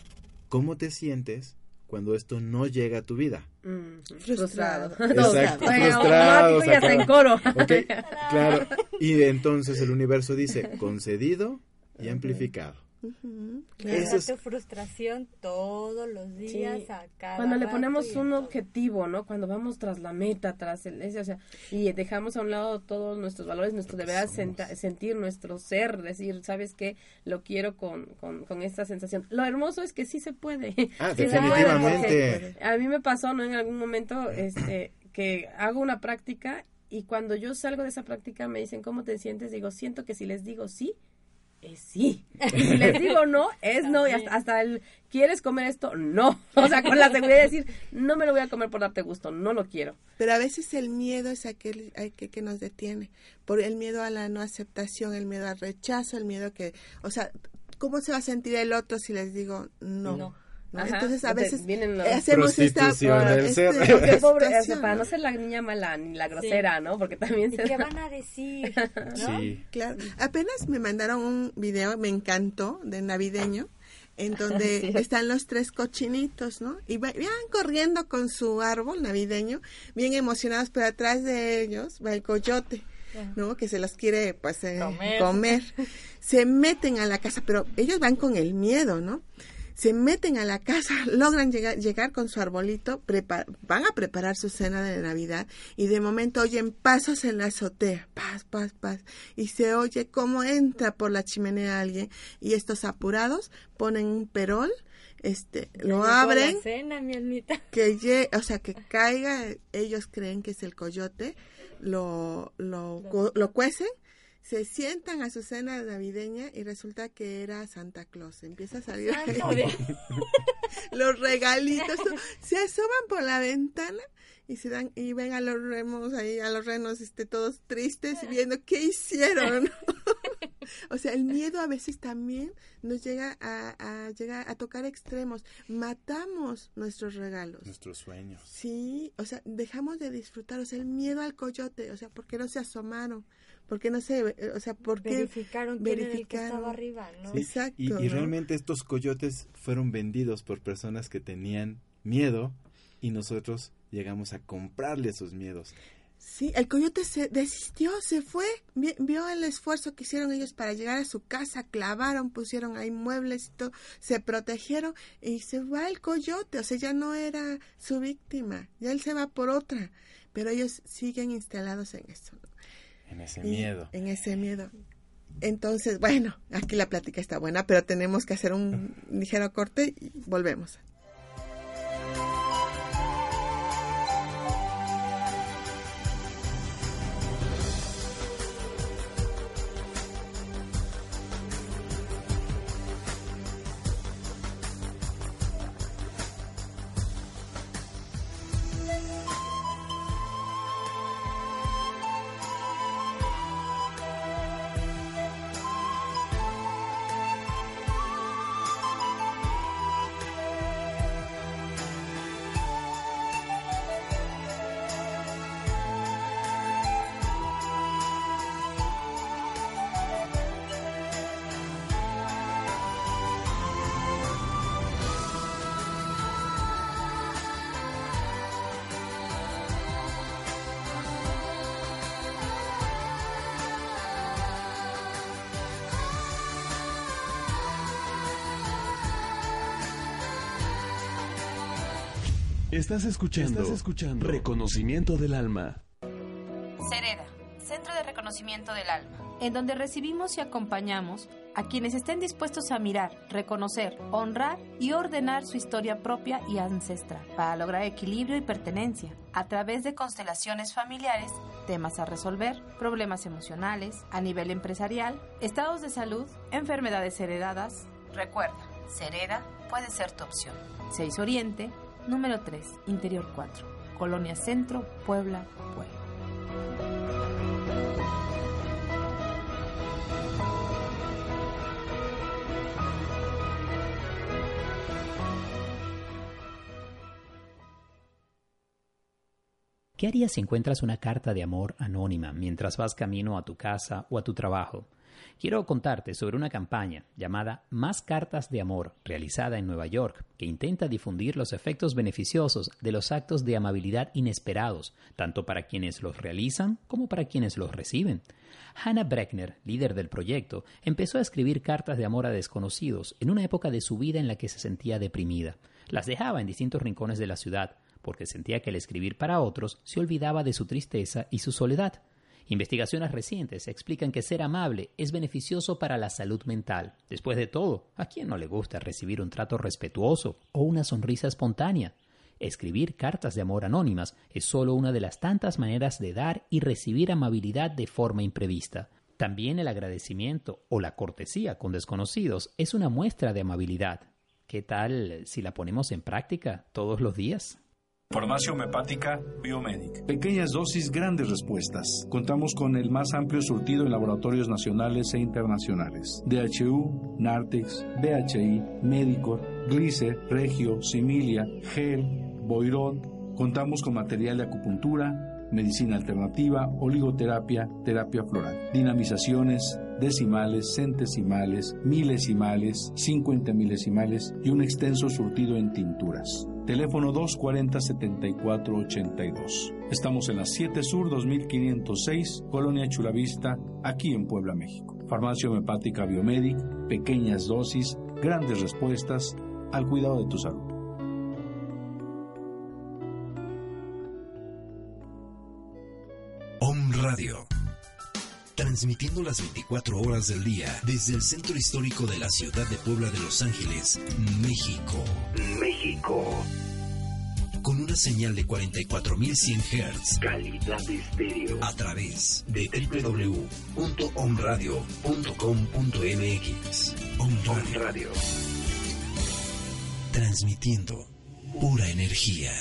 ¿cómo te sientes cuando esto no llega a tu vida? Ujú. Frustrado. Exacto, Bueno, frustrado, en coro. ¿Ok? Claro. Y entonces el universo dice concedido y amplificado. Claro. Eso esa es- tu frustración todos los días Sí. a cada Cuando le ponemos un objetivo, ¿no? Cuando vamos tras la meta, tras el ese, o sea, y dejamos a un lado todos nuestros valores, nuestro deber somos. senta- sentir nuestro ser, decir, ¿sabes qué? Lo quiero con, con, con esta sensación. Lo hermoso es que sí se puede. Ah, Sí se puede, definitivamente. A mí me pasó, ¿no? En algún momento, este, que hago una práctica y cuando yo salgo de esa práctica me dicen, ¿cómo te sientes? Digo, siento que si les digo sí, es sí. Y si les digo no, es no. Y hasta, hasta el, ¿quieres comer esto? No. O sea, con la seguridad de decir, no me lo voy a comer por darte gusto, no lo quiero. Pero a veces el miedo es aquel, aquel que nos detiene. Por el miedo a la no aceptación, el miedo al rechazo, el miedo que, o sea, ¿cómo se va a sentir el otro si les digo no? No. ¿No? Ajá, Entonces a veces los- hacemos esta este, ser. Porque pobre, o sea, situación, para ¿no? ser la niña mala ni la grosera, ¿no? Porque también ¿Y se qué van a decir? ¿no? Sí. Claro. Apenas me mandaron un video, me encantó, de navideño, en donde están los tres cochinitos, ¿no? Y va- van corriendo con su árbol navideño, bien emocionados, pero atrás de ellos va el coyote, ¿no? Que se los quiere, pues, eh, Comer. comer. Se meten a la casa, pero ellos van con el miedo, ¿no? Se meten a la casa, logran llegar, llegar con su arbolito, van a preparar su cena de Navidad y de momento oyen pasos en la azotea, paz, paz, paz, y se oye cómo entra por la chimenea alguien y estos apurados ponen un perol, este, lo llegó la abren, cena, mi que lle- o sea, que caiga, ellos creen que es el coyote, lo, lo, cu- lo cuecen, se sientan a su cena navideña y resulta que era Santa Claus. Empieza a salir los regalitos, se asoman por la ventana y se dan y ven a los remos ahí, a los renos este todos tristes viendo qué hicieron. O sea, el miedo a veces también nos llega a, a llegar a tocar extremos. Matamos nuestros regalos. Nuestros sueños. Sí, o sea, dejamos de disfrutar, o sea, el miedo al coyote, o sea, ¿por qué no se asomaron? ¿Por qué no se, eh, o sea, por qué Verificaron quién era el que verificaron? estaba arriba, ¿no? Sí. Exacto, Y, y ¿no? realmente estos coyotes fueron vendidos por personas que tenían miedo y nosotros llegamos a comprarle esos miedos. Sí, el coyote se desistió, se fue, vi- vio el esfuerzo que hicieron ellos para llegar a su casa, clavaron, pusieron ahí muebles y todo, se protegieron y se va el coyote, o sea, ya no era su víctima, ya él se va por otra, pero ellos siguen instalados en eso. ¿no? En ese Y- miedo. En ese miedo. Entonces, bueno, aquí la plática está buena, pero tenemos que hacer un ligero corte y volvemos. Estás escuchando, Estás escuchando Reconocimiento del Alma. Cereda, Centro de Reconocimiento del Alma, en donde recibimos y acompañamos a quienes estén dispuestos a mirar, reconocer, honrar y ordenar su historia propia y ancestral para lograr equilibrio y pertenencia a través de constelaciones familiares, temas a resolver, problemas emocionales, a nivel empresarial, estados de salud, enfermedades heredadas. Recuerda, Cereda puede ser tu opción. 6 Oriente Número 3, Interior 4, Colonia Centro, Puebla, Puebla. ¿Qué harías si encuentras una carta de amor anónima mientras vas camino a tu casa o a tu trabajo? Quiero contarte sobre una campaña llamada Más Cartas de Amor, realizada en Nueva York, que intenta difundir los efectos beneficiosos de los actos de amabilidad inesperados, tanto para quienes los realizan como para quienes los reciben. Hannah Breckner, líder del proyecto, empezó a escribir cartas de amor a desconocidos en una época de su vida en la que se sentía deprimida. Las dejaba en distintos rincones de la ciudad, porque sentía que al escribir para otros se olvidaba de su tristeza y su soledad. Investigaciones recientes explican que ser amable es beneficioso para la salud mental. Después de todo, ¿a quién no le gusta recibir un trato respetuoso o una sonrisa espontánea? Escribir cartas de amor anónimas es solo una de las tantas maneras de dar y recibir amabilidad de forma imprevista. También el agradecimiento o la cortesía con desconocidos es una muestra de amabilidad. ¿Qué tal si la ponemos en práctica todos los días? Farmacia homeopática Biomedic. Pequeñas dosis, grandes respuestas. Contamos con el más amplio surtido en laboratorios nacionales e internacionales. DHU, Nartex, BHI, Medicor, Glicer, Regio, Similia, Gel, Boirón. Contamos con material de acupuntura, medicina alternativa, oligoterapia, terapia floral, dinamizaciones, decimales, centesimales, milesimales, cincuenta milesimales y un extenso surtido en tinturas. Teléfono 240-7482. Estamos en la 7 Sur 2506, Colonia Chulavista, aquí en Puebla, México. Farmacia homeopática Biomedic, pequeñas dosis, grandes respuestas al cuidado de tu salud. Transmitiendo las 24 horas del día desde el centro histórico de la ciudad de Puebla de Los Ángeles, México. México. Con una señal de 44.100 Hz. Calidad de estéreo. A través de www.omradio.com.mx. Om Radio. Transmitiendo pura energía.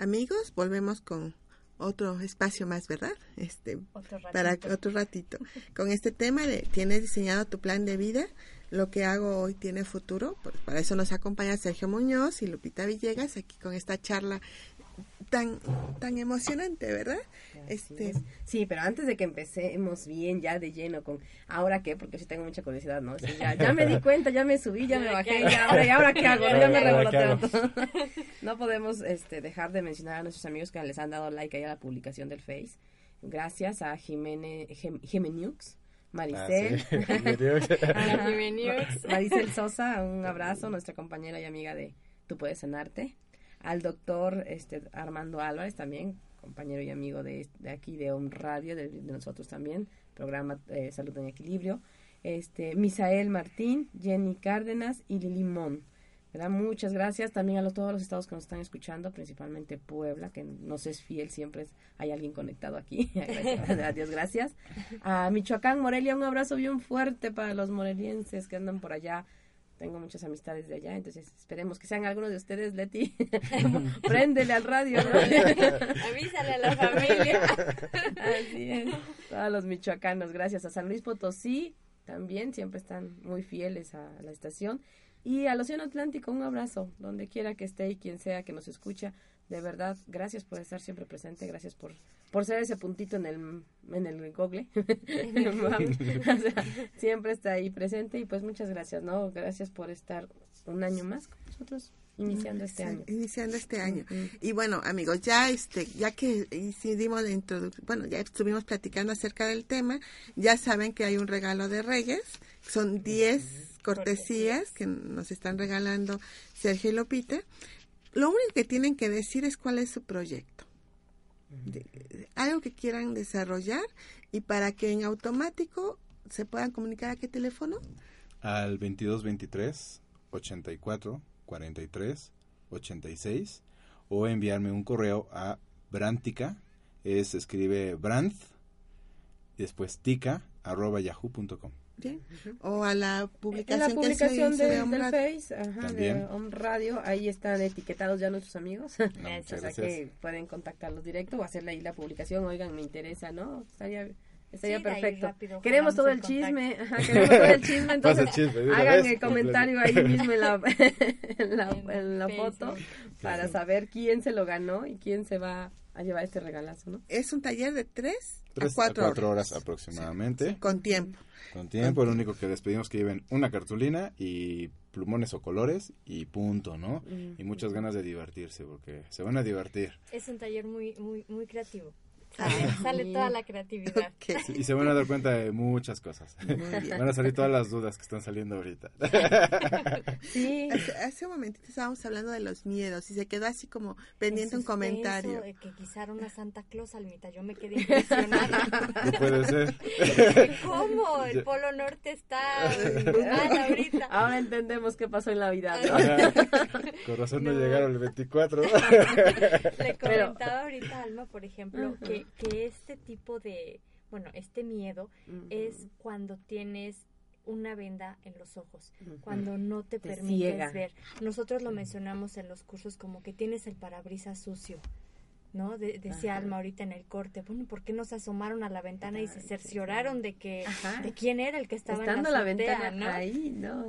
Amigos, volvemos con otro espacio más, ¿verdad? Este, para otro ratito. Con este tema de ¿tienes diseñado tu plan de vida? Lo que hago hoy tiene futuro. Pues para eso nos acompaña Sergio Muñoz y Lupita Villegas aquí con esta charla tan tan emocionante, ¿verdad? Este sí, pero antes de que empecemos bien ya de lleno con ahora qué, porque sí tengo mucha curiosidad, ¿no? ya, me di cuenta, ya me subí, ya me bajé, ya ahora, ¿y ahora qué hago? Ya me revoloteo No podemos este dejar de mencionar a nuestros amigos que les han dado like ahí a la publicación del Face. Gracias a Jimene Jimenux. Maricel, ah, Maricel Sosa, un abrazo, nuestra compañera y amiga de Tú puedes sanarte al doctor este, Armando Álvarez también, compañero y amigo de, aquí de On Radio, de, nosotros también, programa eh, Salud en Equilibrio, este, Misael Martín, Jenny Cárdenas y Lili Mon. Muchas gracias también a los, todos los estados que nos están escuchando, principalmente Puebla, que nos es fiel, siempre hay alguien conectado aquí. Adiós, gracias. A Michoacán, Morelia, un abrazo bien fuerte para los morelienses que andan por allá. Tengo muchas amistades de allá, entonces esperemos que sean algunos de ustedes, Leti. Préndele al radio. Avísale a la familia. Así es. Todos los michoacanos, gracias. A San Luis Potosí también, siempre están muy fieles a la estación. Y al Océano Atlántico, un abrazo, donde quiera que esté y quien sea que nos escucha. De verdad, gracias por estar siempre presente, gracias por, por ser ese puntito en el, en el google. siempre está ahí presente y pues muchas gracias, ¿no? Gracias por estar un año más con nosotros iniciando este año. Iniciando este año. Y bueno, amigos, ya este, ya que hicimos la introducción, bueno, ya estuvimos platicando acerca del tema, ya saben que hay un regalo de Reyes, son 10 cortesías que nos están regalando Sergio y Lopita. Lo único que tienen que decir es cuál es su proyecto. algo que quieran desarrollar y para que en automático se puedan comunicar a qué teléfono? Al 2223 84 43 86 o enviarme un correo a Brantica, es escribe brand, después tica arroba yahoo.com. O a la publicación, la publicación de, del Face, ajá, de Home Radio, ahí están etiquetados ya nuestros amigos. o sea que pueden contactarlos directo o hacerle ahí la publicación, oigan, me interesa, ¿no? Estaría Estaría perfecto. queremos todo el chisme, ajá, queremos todo el chisme, entonces hagan el comentario ahí mismo en la, en la, foto para saber quién se lo ganó y quién se va a llevar este regalazo, ¿no? Es un taller de tres, a cuatro, horas. aproximadamente. con tiempo. Con tiempo, lo único que les pedimos que lleven una cartulina y plumones o colores y punto, ¿no? Y muchas ganas de divertirse porque se van a divertir. Es un taller muy muy muy creativo. Sale, toda la creatividad. y se van a dar cuenta de muchas cosas. Van a salir todas las dudas que están saliendo ahorita. Sí. Hace, un momentito estábamos hablando de los miedos y se quedó así como pendiente un comentario. De que quizá una Santa Claus, Almita, yo me quedé impresionada. No puede ser. ¿Cómo? El Polo Norte está mal ahorita. Ahora entendemos qué pasó en la vida. Con razón no, llegaron el 24. Le comentaba ahorita Alma, por ejemplo, que que este tipo de, bueno, este miedo es cuando tienes una venda en los ojos, cuando no te, permites ver. Nosotros lo mencionamos en los cursos como que tienes el parabrisas sucio. ¿no? decía Alma ahorita en el corte, bueno, ¿por qué no se asomaron a la ventana y se cercioraron de que de quién era el que estaba en la, ventana ¿no? ahí, ¿no?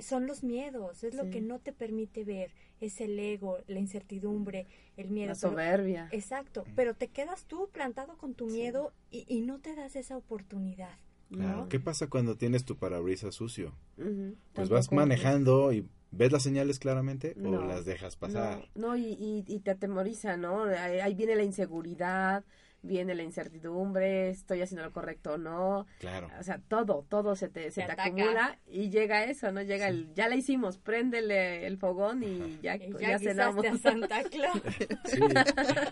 Son los miedos, es lo que no te permite ver, es el ego, la incertidumbre, el miedo. La soberbia. exacto, pero te quedas tú plantado con tu miedo y, y no te das esa oportunidad. Claro. ¿Qué pasa cuando tienes tu parabrisas sucio? Pues vas manejando y ¿Ves las señales claramente o las dejas pasar? No, y, y, te atemoriza, ¿no? Ahí, viene la inseguridad, viene la incertidumbre, estoy haciendo lo correcto o no. Claro. O sea, todo, todo se te, se te acumula y llega eso, ¿no? Llega el, ya la hicimos, préndele el fogón y ya, ya, ya cenamos. A Santa Claus. sí.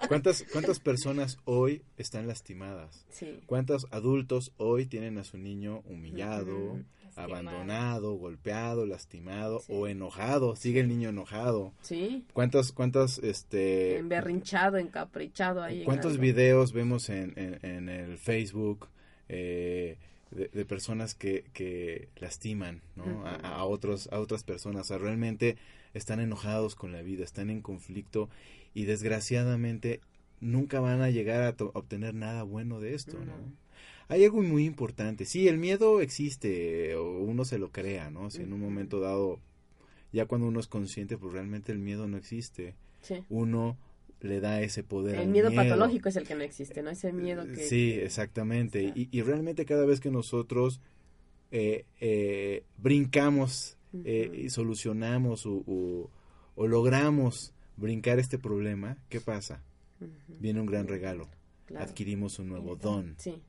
¿Cuántas, ¿Cuántas personas hoy están lastimadas? Sí. ¿Cuántos adultos hoy tienen a su niño humillado? Abandonado, golpeado, lastimado o enojado. Sigue el niño enojado. Sí. ¿Cuántas, cuántas, este... Emberrinchado, encaprichado ahí. ¿Cuántos videos vemos en, en, el Facebook eh, de, personas que, que lastiman ¿no? a, otros, a otras personas? O sea, realmente están enojados con la vida, están en conflicto y desgraciadamente nunca van a llegar a, obtener nada bueno de esto, ¿no? Hay algo muy importante. Sí, el miedo existe, o uno se lo crea, ¿no? Si en un momento dado, ya cuando uno es consciente, pues realmente el miedo no existe. Sí. Uno le da ese poder. El miedo, patológico es el que no existe, ¿no? Ese miedo que... Sí, exactamente. Y, y, realmente cada vez que nosotros eh, eh, brincamos eh, y solucionamos o, o, logramos brincar este problema, ¿qué pasa? Viene un gran regalo. Adquirimos un nuevo don. Sí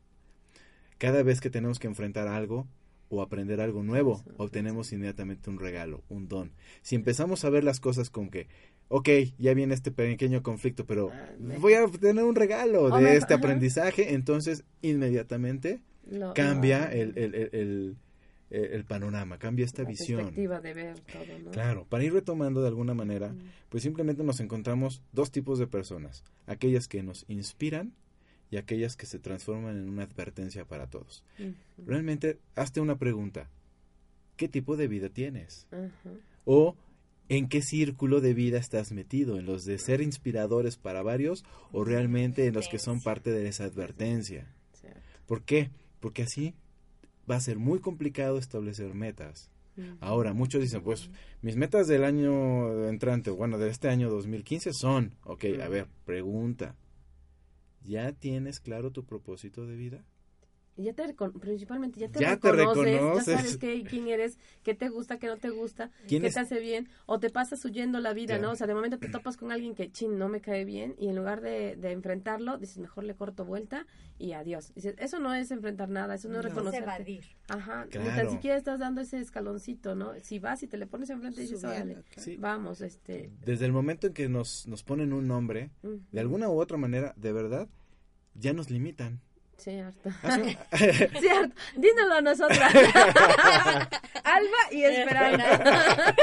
cada vez que tenemos que enfrentar algo o aprender algo nuevo, obtenemos inmediatamente un regalo, un don. Si empezamos a ver las cosas como que, ok, ya viene este pequeño conflicto, pero ah, voy a obtener un regalo de este aprendizaje, entonces inmediatamente cambia el, el panorama, cambia esta La visión. perspectiva de ver todo, ¿no? Claro, para ir retomando de alguna manera, Mm. pues simplemente nos encontramos dos tipos de personas, aquellas que nos inspiran y aquellas que se transforman en una advertencia para todos. Realmente, hazte una pregunta, ¿qué tipo de vida tienes? ¿O en qué círculo de vida estás metido? ¿En los de ser inspiradores para varios o realmente en los que son parte de esa advertencia? Cierto. ¿Por qué? Porque así va a ser muy complicado establecer metas. Ahora, muchos dicen, pues mis metas del año entrante, bueno, de este año 2015 son, ok, a ver, pregunta, ¿ya tienes claro tu propósito de vida? Ya te principalmente ya te Ya te reconoces, ya sabes qué, quién eres, qué te gusta, qué no te gusta, ¿Quién qué es? te hace bien, o te pasas huyendo la vida. ¿no? O sea, de momento te topas con alguien que, chin, no me cae bien, y en lugar de, de enfrentarlo, dices, mejor le corto vuelta y adiós. Dices, eso no es enfrentar nada, eso no, es No. reconocer. Es evadir. Ajá, ni Claro. tan siquiera estás dando ese escaloncito, ¿no? Si vas y te le pones enfrente y dices, Subiendo, órale, claro. Sí. vamos, este... Desde el momento en que nos, nos ponen un nombre, de alguna u otra manera, de verdad, ya nos limitan. Cierto. Así- Cierto. Dínoslo a nosotras. Alma y Esperanza.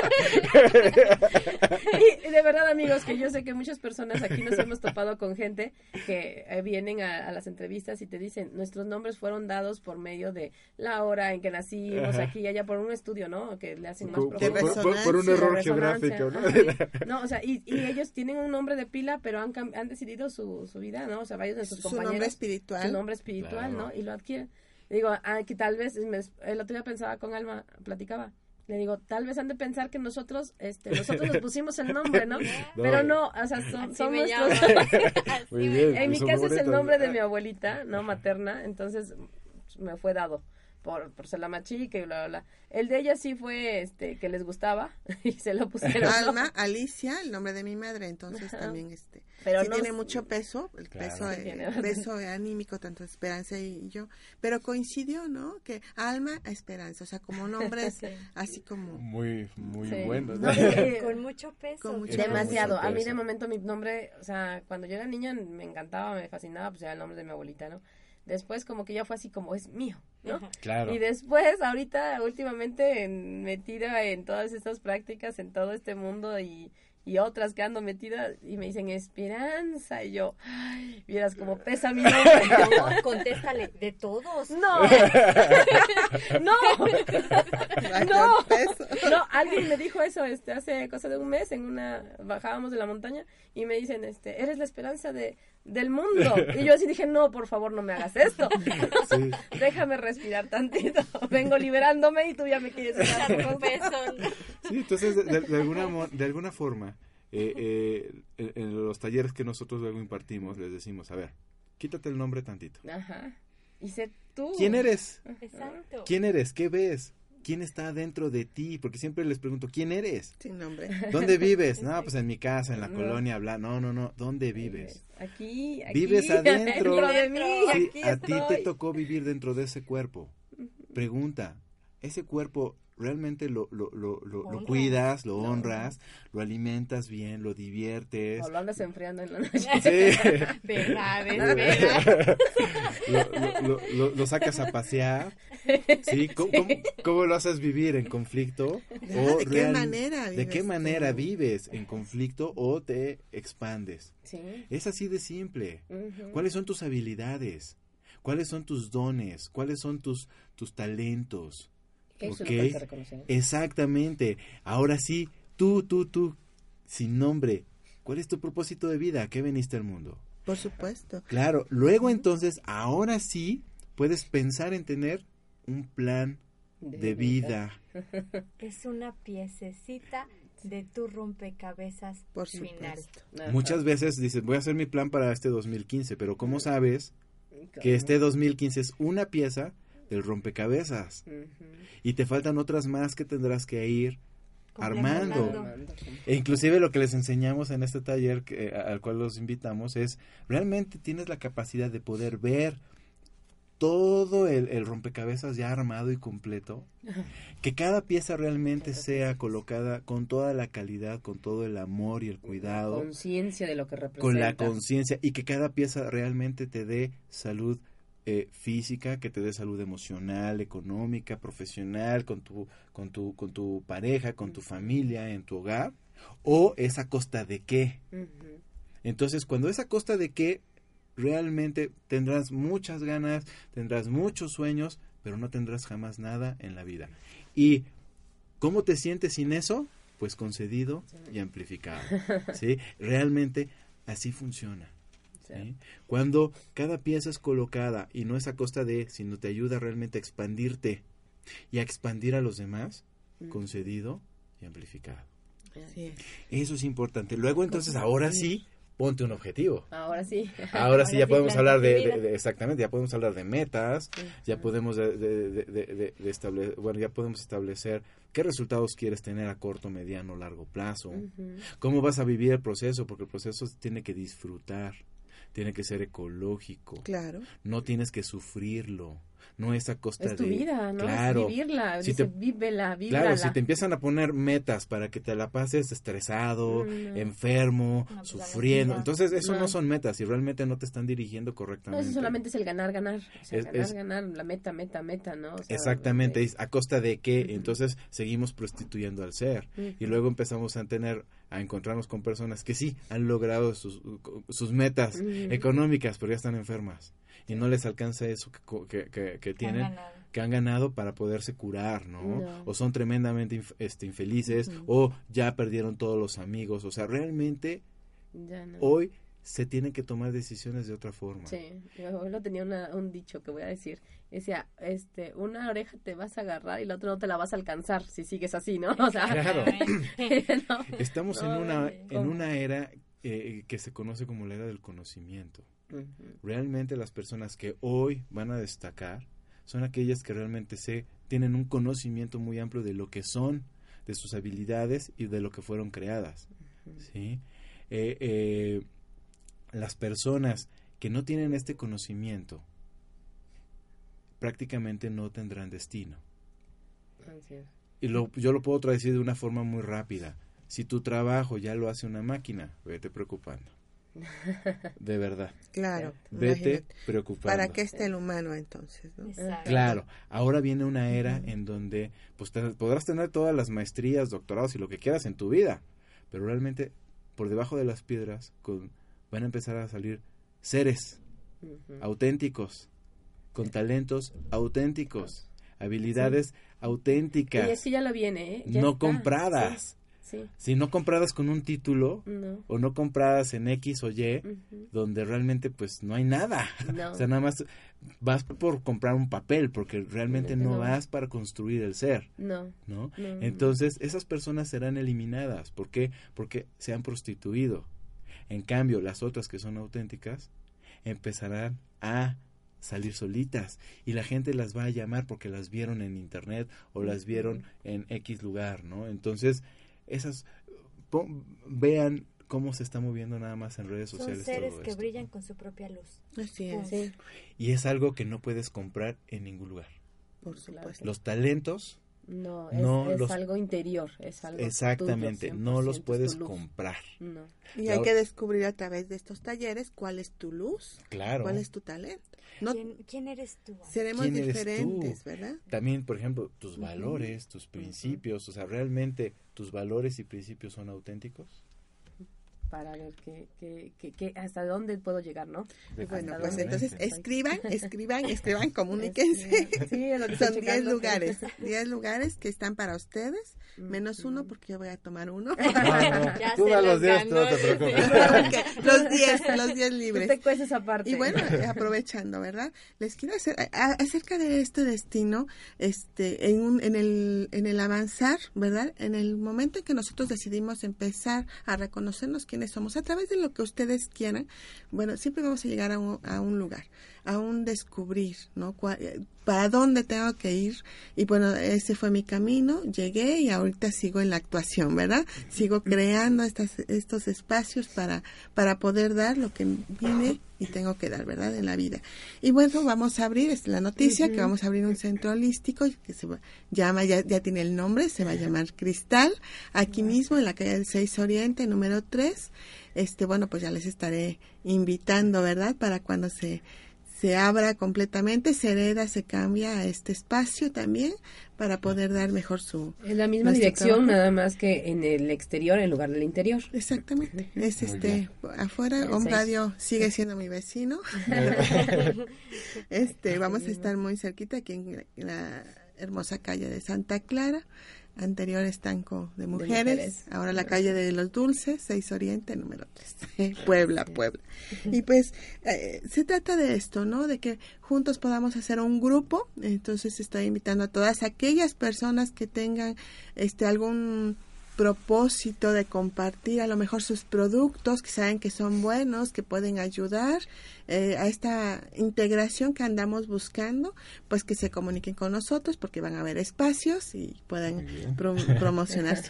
Amigos, que yo sé que muchas personas aquí nos hemos topado con gente que eh, vienen a, a las entrevistas y te dicen, nuestros nombres fueron dados por medio de la hora en que nacimos, Ajá. aquí y allá, por un estudio, ¿no? Que le hacen más por, por- profundo. por- por un error geográfico, ¿no? Ajá. No, o sea, y, y ellos tienen un nombre de pila, pero han, han decidido su, su vida, ¿no? O sea, varios de sus Su compañeros nombre espiritual. su nombre espiritual, Claro. ¿no? Y lo adquieren. Digo, ah, que tal vez, me- el otro día pensaba con Alma, platicaba. Le digo, tal vez han de pensar que nosotros, este, nosotros nos pusimos el nombre, ¿no? Pero no, o sea, son, son nuestros. Muy bien. en mi son caso es el nombre de mi abuelita, no materna, entonces me fue dado por, por ser la más chica y bla, bla, bla. El de ella sí fue, este, que les gustaba y se lo pusieron. ¿no? Alma, Alicia, el nombre de mi madre, entonces Ajá. también este Pero sí no tiene mucho peso, el Claro. peso, Sí eh, peso anímico, tanto Esperanza y yo, pero coincidió, ¿no? Que Alma a Esperanza, o sea, como nombres Sí. así como Muy, muy Sí. buenos. No, sí, Con mucho peso. Con mucho. Demasiado. Mucho A mí peso. de momento mi nombre, o sea, cuando yo era niña me encantaba, me fascinaba, pues era el nombre de mi abuelita, ¿no? Después como que ya fue así como es mío, ¿no? Ajá. Claro. Y después, ahorita, últimamente, en- metida en todas estas prácticas, en todo este mundo y, y otras que ando metida, y me dicen Esperanza, y yo, ay, vieras como pesa mi nombre. No, contéstale, de todos. No, no, No. no, alguien me dijo eso este hace cosa de un mes en una bajábamos de la montaña y me dicen este eres la esperanza de del mundo y yo así dije no por favor no me hagas esto Sí. déjame respirar tantito vengo liberándome y tú ya me quieres echar Un peso. Sí, entonces de, de- alguna, de alguna forma, eh, eh, en, en los talleres que nosotros luego impartimos, les decimos, a ver, quítate el nombre tantito. ajá y sé tú ¿Quién eres? Exacto. ¿Quién eres? ¿Qué ves? ¿Quién está dentro de ti? Porque siempre les pregunto, ¿quién eres? Sin nombre. ¿Dónde vives? No, pues en mi casa, en la No. colonia, bla. No, no, no. ¿Dónde vives? aquí, aquí Vives adentro. dentro de mí Sí, aquí a ti te tocó vivir dentro de ese cuerpo. Pregunta, ¿ese cuerpo realmente lo, lo, lo, lo, cuidas, lo honras, lo alimentas bien, lo diviertes? o lo andas enfriando en la noche Sí. Lo, lo- lo- lo- lo sacas a pasear, ¿sí? ¿Cómo, cómo, cómo lo haces vivir en conflicto? Ah, ¿de qué manera ¿De vives qué manera tú? vives en conflicto o te expandes? sí Es así de simple. ¿Cuáles son tus habilidades? ¿Cuáles son tus dones? ¿Cuáles son tus, tus talentos? Eso es lo ¿Ok? que hay que reconocer. Exactamente. Ahora sí, tú, tú, tú, sin nombre, ¿cuál es tu propósito de vida? ¿A qué veniste al mundo? Por supuesto. Claro, luego entonces, ahora sí, puedes pensar en tener un plan de vida. Es una piececita de tu rompecabezas Por final. Ajá. Muchas veces dices, voy a hacer mi plan para este 2015, pero ¿cómo sabes que este 2015 es una pieza del rompecabezas? Y te faltan otras más que tendrás que ir armando. E inclusive lo que les enseñamos en este taller que, a- al cual los invitamos es, realmente tienes la capacidad de poder ver todo el, el rompecabezas ya armado y completo, que cada pieza realmente sea colocada con toda la calidad, con todo el amor y el cuidado, conciencia de lo que representa con la conciencia. Y que cada pieza realmente te dé salud eh, física que te dé salud emocional, económica, profesional, con tu, con tu, con tu pareja, con tu familia, en tu hogar, o es a costa de qué. Entonces, cuando es a costa de qué, realmente tendrás muchas ganas, tendrás muchos sueños, pero no tendrás jamás nada en la vida. ¿Y cómo te sientes sin eso? Pues concedido y amplificado. ¿sí? Realmente así funciona. Cuando cada pieza es colocada y no es a costa de, sino te ayuda realmente a expandirte y a expandir a los demás, concedido y amplificado. Eso es importante. Luego entonces, ahora sí, ponte un objetivo. Ahora sí. Ahora sí, ya podemos hablar de, exactamente, ya podemos hablar de metas, ya podemos de, establecer, bueno, ya podemos establecer qué resultados quieres tener a corto, mediano, largo plazo, cómo vas a vivir el proceso, porque el proceso tiene que disfrutar, tiene que ser ecológico. Claro. No tienes que sufrirlo no es a costa es tu de vida, ¿no? Claro. vivirla, si te, vívela, Claro, si te empiezan a poner metas para que te la pases estresado, mm, enfermo, pues, sufriendo, entonces eso no. son metas y realmente no te están dirigiendo correctamente. No, eso solamente es el ganar, ganar, o sea, ganar, ganar, la meta, meta, meta, ¿no? exactamente, a costa de qué, entonces seguimos prostituyendo al ser y luego empezamos a tener a encontrarnos con personas que sí han logrado sus, sus metas económicas, pero ya están enfermas y no les alcanza eso que, que, que, tienen, que han ganado para poderse curar, ¿no? O son tremendamente este, infelices, o ya perdieron todos los amigos, o sea, realmente hoy se tienen que tomar decisiones de otra forma. Sí, yo lo tenía un dicho que voy a decir. Decía, este, una oreja te vas a agarrar y la otra no te la vas a alcanzar si sigues así, ¿no? O sea, claro. Estamos en una en una era eh, que se conoce como la era del conocimiento. Realmente las personas que hoy van a destacar son aquellas que realmente se tienen un conocimiento muy amplio de lo que son, de sus habilidades y de lo que fueron creadas. ¿sí? Eh, eh, las personas que no tienen este conocimiento prácticamente no tendrán destino. Y lo, yo lo puedo traducir de una forma muy rápida. Si tu trabajo ya lo hace una máquina, vete preocupando. De verdad. Claro. Vete preocupado. ¿Para qué está el humano entonces? Claro. Ahora viene una era en donde pues podrás tener todas las maestrías, doctorados y lo que quieras en tu vida, pero realmente por debajo de las piedras con, van a empezar a salir seres auténticos, con talentos auténticos, habilidades auténticas. Y así ya lo viene, ¿eh? no compradas. Si no compradas con un título o no compradas en X o Y, donde realmente pues no hay nada. o sea, nada más vas por comprar un papel porque realmente no, vas para construir el ser. No. ¿No? Entonces, esas personas serán eliminadas. ¿Por qué? Porque se han prostituido. En cambio, las otras que son auténticas empezarán a salir solitas y la gente las va a llamar porque las vieron en internet o las vieron en X lugar, ¿no? Entonces, esas vean cómo se está moviendo nada más en redes sociales. Son seres que brillan con su propia luz. Así es. Y es algo que no puedes comprar en ningún lugar. Por supuesto. Los talentos no, es, algo interior, es algo Exactamente, no los puedes comprar. Y hay que descubrir a través de estos talleres cuál es tu luz, claro. cuál es tu talento. ¿Quién, eres tú? Seremos diferentes, ¿verdad? También, por ejemplo, tus valores, tus principios, o sea, realmente tus valores y principios son auténticos para ver qué, qué, hasta dónde puedo llegar, ¿no? Bueno, pues entonces escriban, escriban, escriban, comuníquense. Sí, Son 10 lugares, 10 lugares que están para ustedes, menos uno porque yo voy a tomar uno. ya tú los 10, no te preocupes. los 10, los 10 libres. Te cuesta esa parte. Y bueno, aprovechando, ¿verdad? Les quiero hacer acerca de este destino, este, en, un, en, el, en el avanzar, ¿verdad? En el momento en que nosotros decidimos empezar a reconocernos quién somos, a través de lo que ustedes quieran, bueno, siempre vamos a llegar a un, lugar, a un descubrir, ¿no? Eh, ¿Para dónde tengo que ir? Y bueno, ese fue mi camino, llegué y ahorita sigo en la actuación, ¿verdad? Sigo creando estas, estos espacios para, para poder dar lo que vine y tengo que dar, ¿verdad? En la vida. Y bueno, vamos a abrir, es la noticia, que vamos a abrir un centro holístico que se llama, ya, ya tiene el nombre, se va a llamar Cristal, aquí mismo en la calle del 6 Oriente, número 3. Este, bueno, pues ya les estaré invitando, ¿verdad? Para cuando se se abra completamente, se hereda, se cambia a este espacio también para poder dar mejor su... En la misma dirección, nada más que en el exterior en lugar del interior. Exactamente. Es este, afuera, Home Radio sigue siendo mi vecino. este, vamos a estar muy cerquita aquí en la hermosa calle de Santa Clara anterior estanco de mujeres, ahora la calle de los dulces, 6 Oriente, número 3, Puebla, Puebla. Y pues eh, se trata de esto, ¿no? De que juntos podamos hacer un grupo, entonces estoy invitando a todas aquellas personas que tengan este algún propósito de compartir a lo mejor sus productos que saben que son buenos, que pueden ayudar eh, a esta integración que andamos buscando, pues que se comuniquen con nosotros porque van a haber espacios y pueden promocionar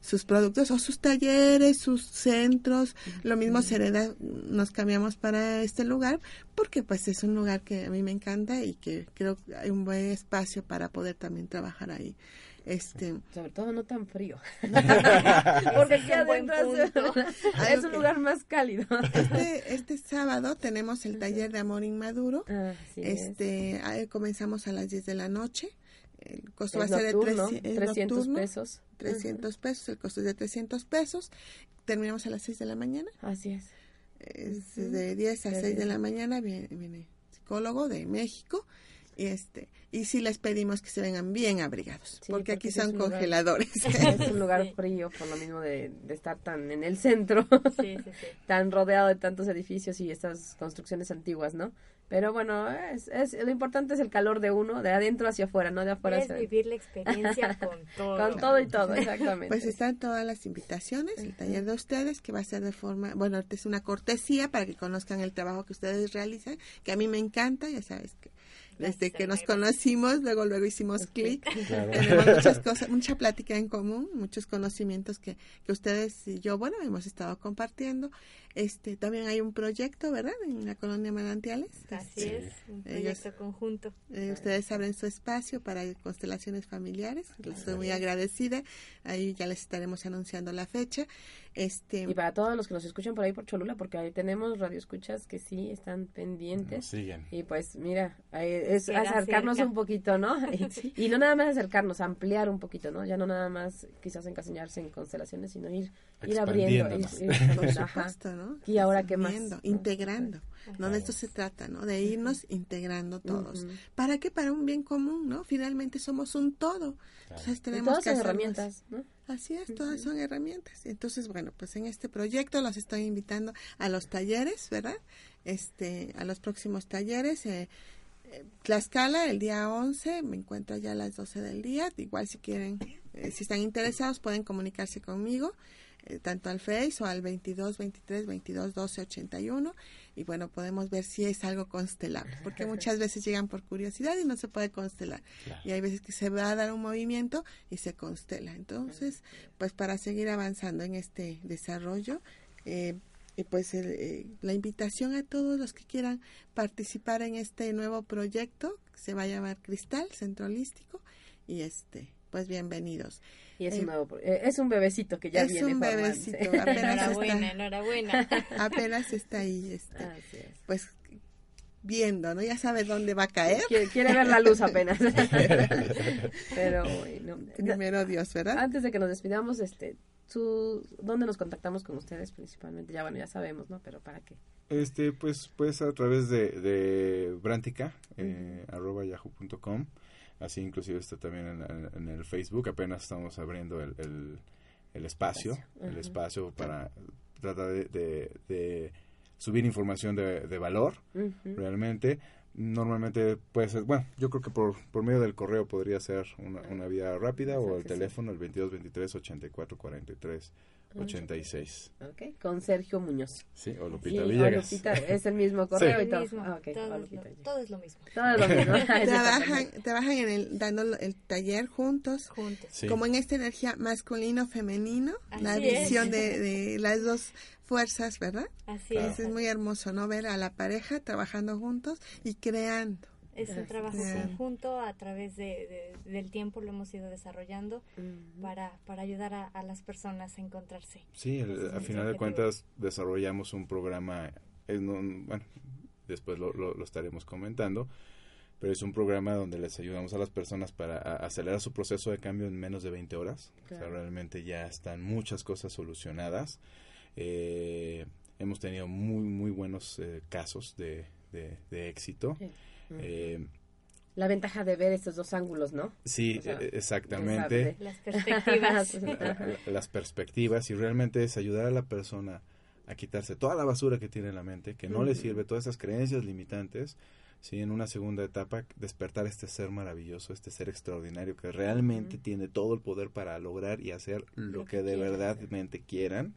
sus productos o sus talleres, sus centros. Lo mismo Sereda, nos cambiamos para este lugar porque pues es un lugar que a mí me encanta y que creo que hay un buen espacio para poder también trabajar ahí. Este, Sobre todo no tan frío. Porque aquí adentro es un lugar más cálido. Este, este sábado tenemos el taller de amor inmaduro. este Comenzamos a las 10 de la noche. El costo va a ser de 300 pesos. 300 pesos, el costo es de 300 pesos. Terminamos a las 6 de la mañana. Así es. de 10 a 6 de la mañana viene, viene psicólogo de México y este y si les pedimos que se vengan bien abrigados porque, aquí son congeladores. es un lugar frío por lo mismo de, estar tan en el centro tan rodeado de tantos edificios y estas construcciones antiguas no pero bueno es, es lo importante es el calor de uno de adentro hacia afuera no de afuera es vivir la experiencia con todo. Con todo y todo exactamente. Pues están todas las invitaciones el taller de ustedes que va a ser de forma bueno es una cortesía para que conozcan el trabajo que ustedes realizan que a mí me encanta ya sabes que desde que nos conocimos, luego luego hicimos clic. Tenemos muchas cosas, mucha plática en común, muchos conocimientos que, que ustedes y yo, bueno, hemos estado compartiendo. Este, también hay un proyecto, ¿verdad? En la colonia Manantiales. Así es, un proyecto conjunto. Eh, ustedes abren su espacio para constelaciones familiares. estoy muy agradecida. Ahí ya les estaremos anunciando la fecha. Este, y para todos los que nos escuchan por ahí por Cholula, porque ahí tenemos radioescuchas que sí están pendientes. siguen. Y pues mira, es acercarnos un poquito, ¿no? Y, no nada más acercarnos, ampliar un poquito, ¿no? Ya no nada más quizás encasillarse en constelaciones, sino ir, ir abriendo. Y ahora qué más. Integrando. No, de esto se trata, ¿no? De irnos integrando todos. ¿Para qué? Para un bien común, ¿no? Finalmente somos un todo. Entonces tenemos que herramientas, ¿no? Así es, todas son herramientas. Entonces, bueno, pues en este proyecto los estoy invitando a los talleres, ¿verdad? Este, a los próximos talleres. Eh, eh Tlaxcala, el día 11, me encuentro ya a las 12 del día. Igual si quieren, eh, si están interesados, pueden comunicarse conmigo, eh, tanto al Face o al 22 23 22 12 81 y bueno, podemos ver si es algo constelable, porque muchas veces llegan por curiosidad y no se puede constelar. Y hay veces que se va a dar un movimiento y se constela. Entonces, pues para seguir avanzando en este desarrollo, eh, y pues eh, la invitación a todos los que quieran participar en este nuevo proyecto, que se va a llamar Cristal Centro Holístico, y este, pues bienvenidos. Y es, un, eh, eh, es un bebecito que ya es viene un bebecito, apenas enhorabuena, está, enhorabuena. Apenas está ahí, este, pues viendo, ¿no? Ya sabe dónde va a caer. Quiere, ver la luz apenas. Pero bueno. Primero Dios, ¿verdad? Antes de que nos despidamos, este, su, ¿dónde nos contactamos con ustedes principalmente? Ya bueno, ya sabemos, ¿no? Pero ¿para qué? Este, pues, pues a través de, de Brantica, eh, arroba yahoo.com así inclusive está también en, el Facebook, apenas estamos abriendo el, el, espacio, el espacio para tratar de, subir información de, valor realmente. Normalmente puede ser, bueno, yo creo que por, por medio del correo podría ser una, una vía rápida o el teléfono, el 22 23 84 43 86. Ok, con Sergio Muñoz. Sí, o Lupita Villegas. es el mismo correo y todo. Ah, todo, es lo mismo. Todo es lo mismo. trabajan, trabajan en el, dando el taller juntos. Juntos. Como en esta energía masculino-femenino, la visión de, de, las dos fuerzas, ¿verdad? Así es. Es muy hermoso, ¿no? Ver a la pareja trabajando juntos y creando. Es un trabajo conjunto, a través de, del tiempo lo hemos ido desarrollando para, para ayudar a, las personas a encontrarse. Sí, al final de cuentas desarrollamos un programa, bueno, después lo, lo, estaremos comentando, pero es un programa donde les ayudamos a las personas para acelerar su proceso de cambio en menos de 20 horas. O sea, realmente ya están muchas cosas solucionadas. Eh, hemos tenido muy, muy buenos eh, casos de, de, éxito. Eh, la ventaja de ver estos dos ángulos, ¿no? Sí, e, exactamente. Las perspectivas. las perspectivas y realmente es ayudar a la persona a quitarse toda la basura que tiene en la mente, que no le sirve, todas esas creencias limitantes, ¿sí? en una segunda etapa despertar este ser maravilloso, este ser extraordinario que realmente tiene todo el poder para lograr y hacer lo, que, de verdadmente quieran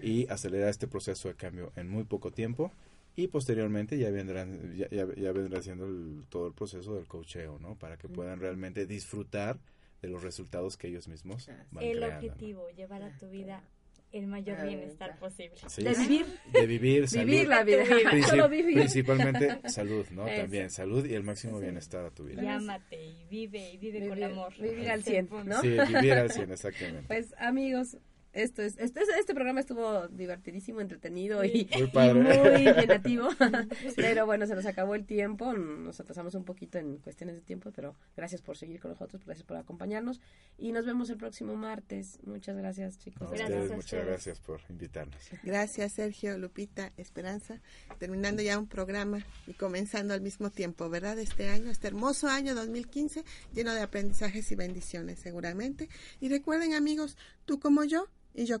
y acelerar este proceso de cambio en muy poco tiempo y posteriormente ya vendrán ya, ya, vendrá siendo todo el proceso del cocheo, ¿no? Para que puedan realmente disfrutar de los resultados que ellos mismos van El objetivo, llevar a tu vida el mayor bienestar posible. de vivir. De vivir, salud. Vivir la vida. Principalmente salud, ¿no? También salud y el máximo bienestar a tu vida. Llámate y vive y vive con amor. Vivir al 100, ¿no? Sí, vivir al 100, exactamente. Pues amigos, esto es, este, este programa estuvo divertidísimo, entretenido y muy, llenativo. pero bueno, se nos acabó el tiempo. Nos atrasamos un poquito en cuestiones de tiempo, pero gracias por seguir con nosotros, gracias por acompañarnos. Y nos vemos el próximo martes. Muchas gracias, chicos. muchas gracias por invitarnos. Gracias, Sergio, Lupita, Esperanza. Terminando ya un programa y comenzando al mismo tiempo, ¿verdad? Este año, este hermoso año 2015, lleno de aprendizajes y bendiciones, seguramente. Y recuerden, amigos, tú como yo, y yo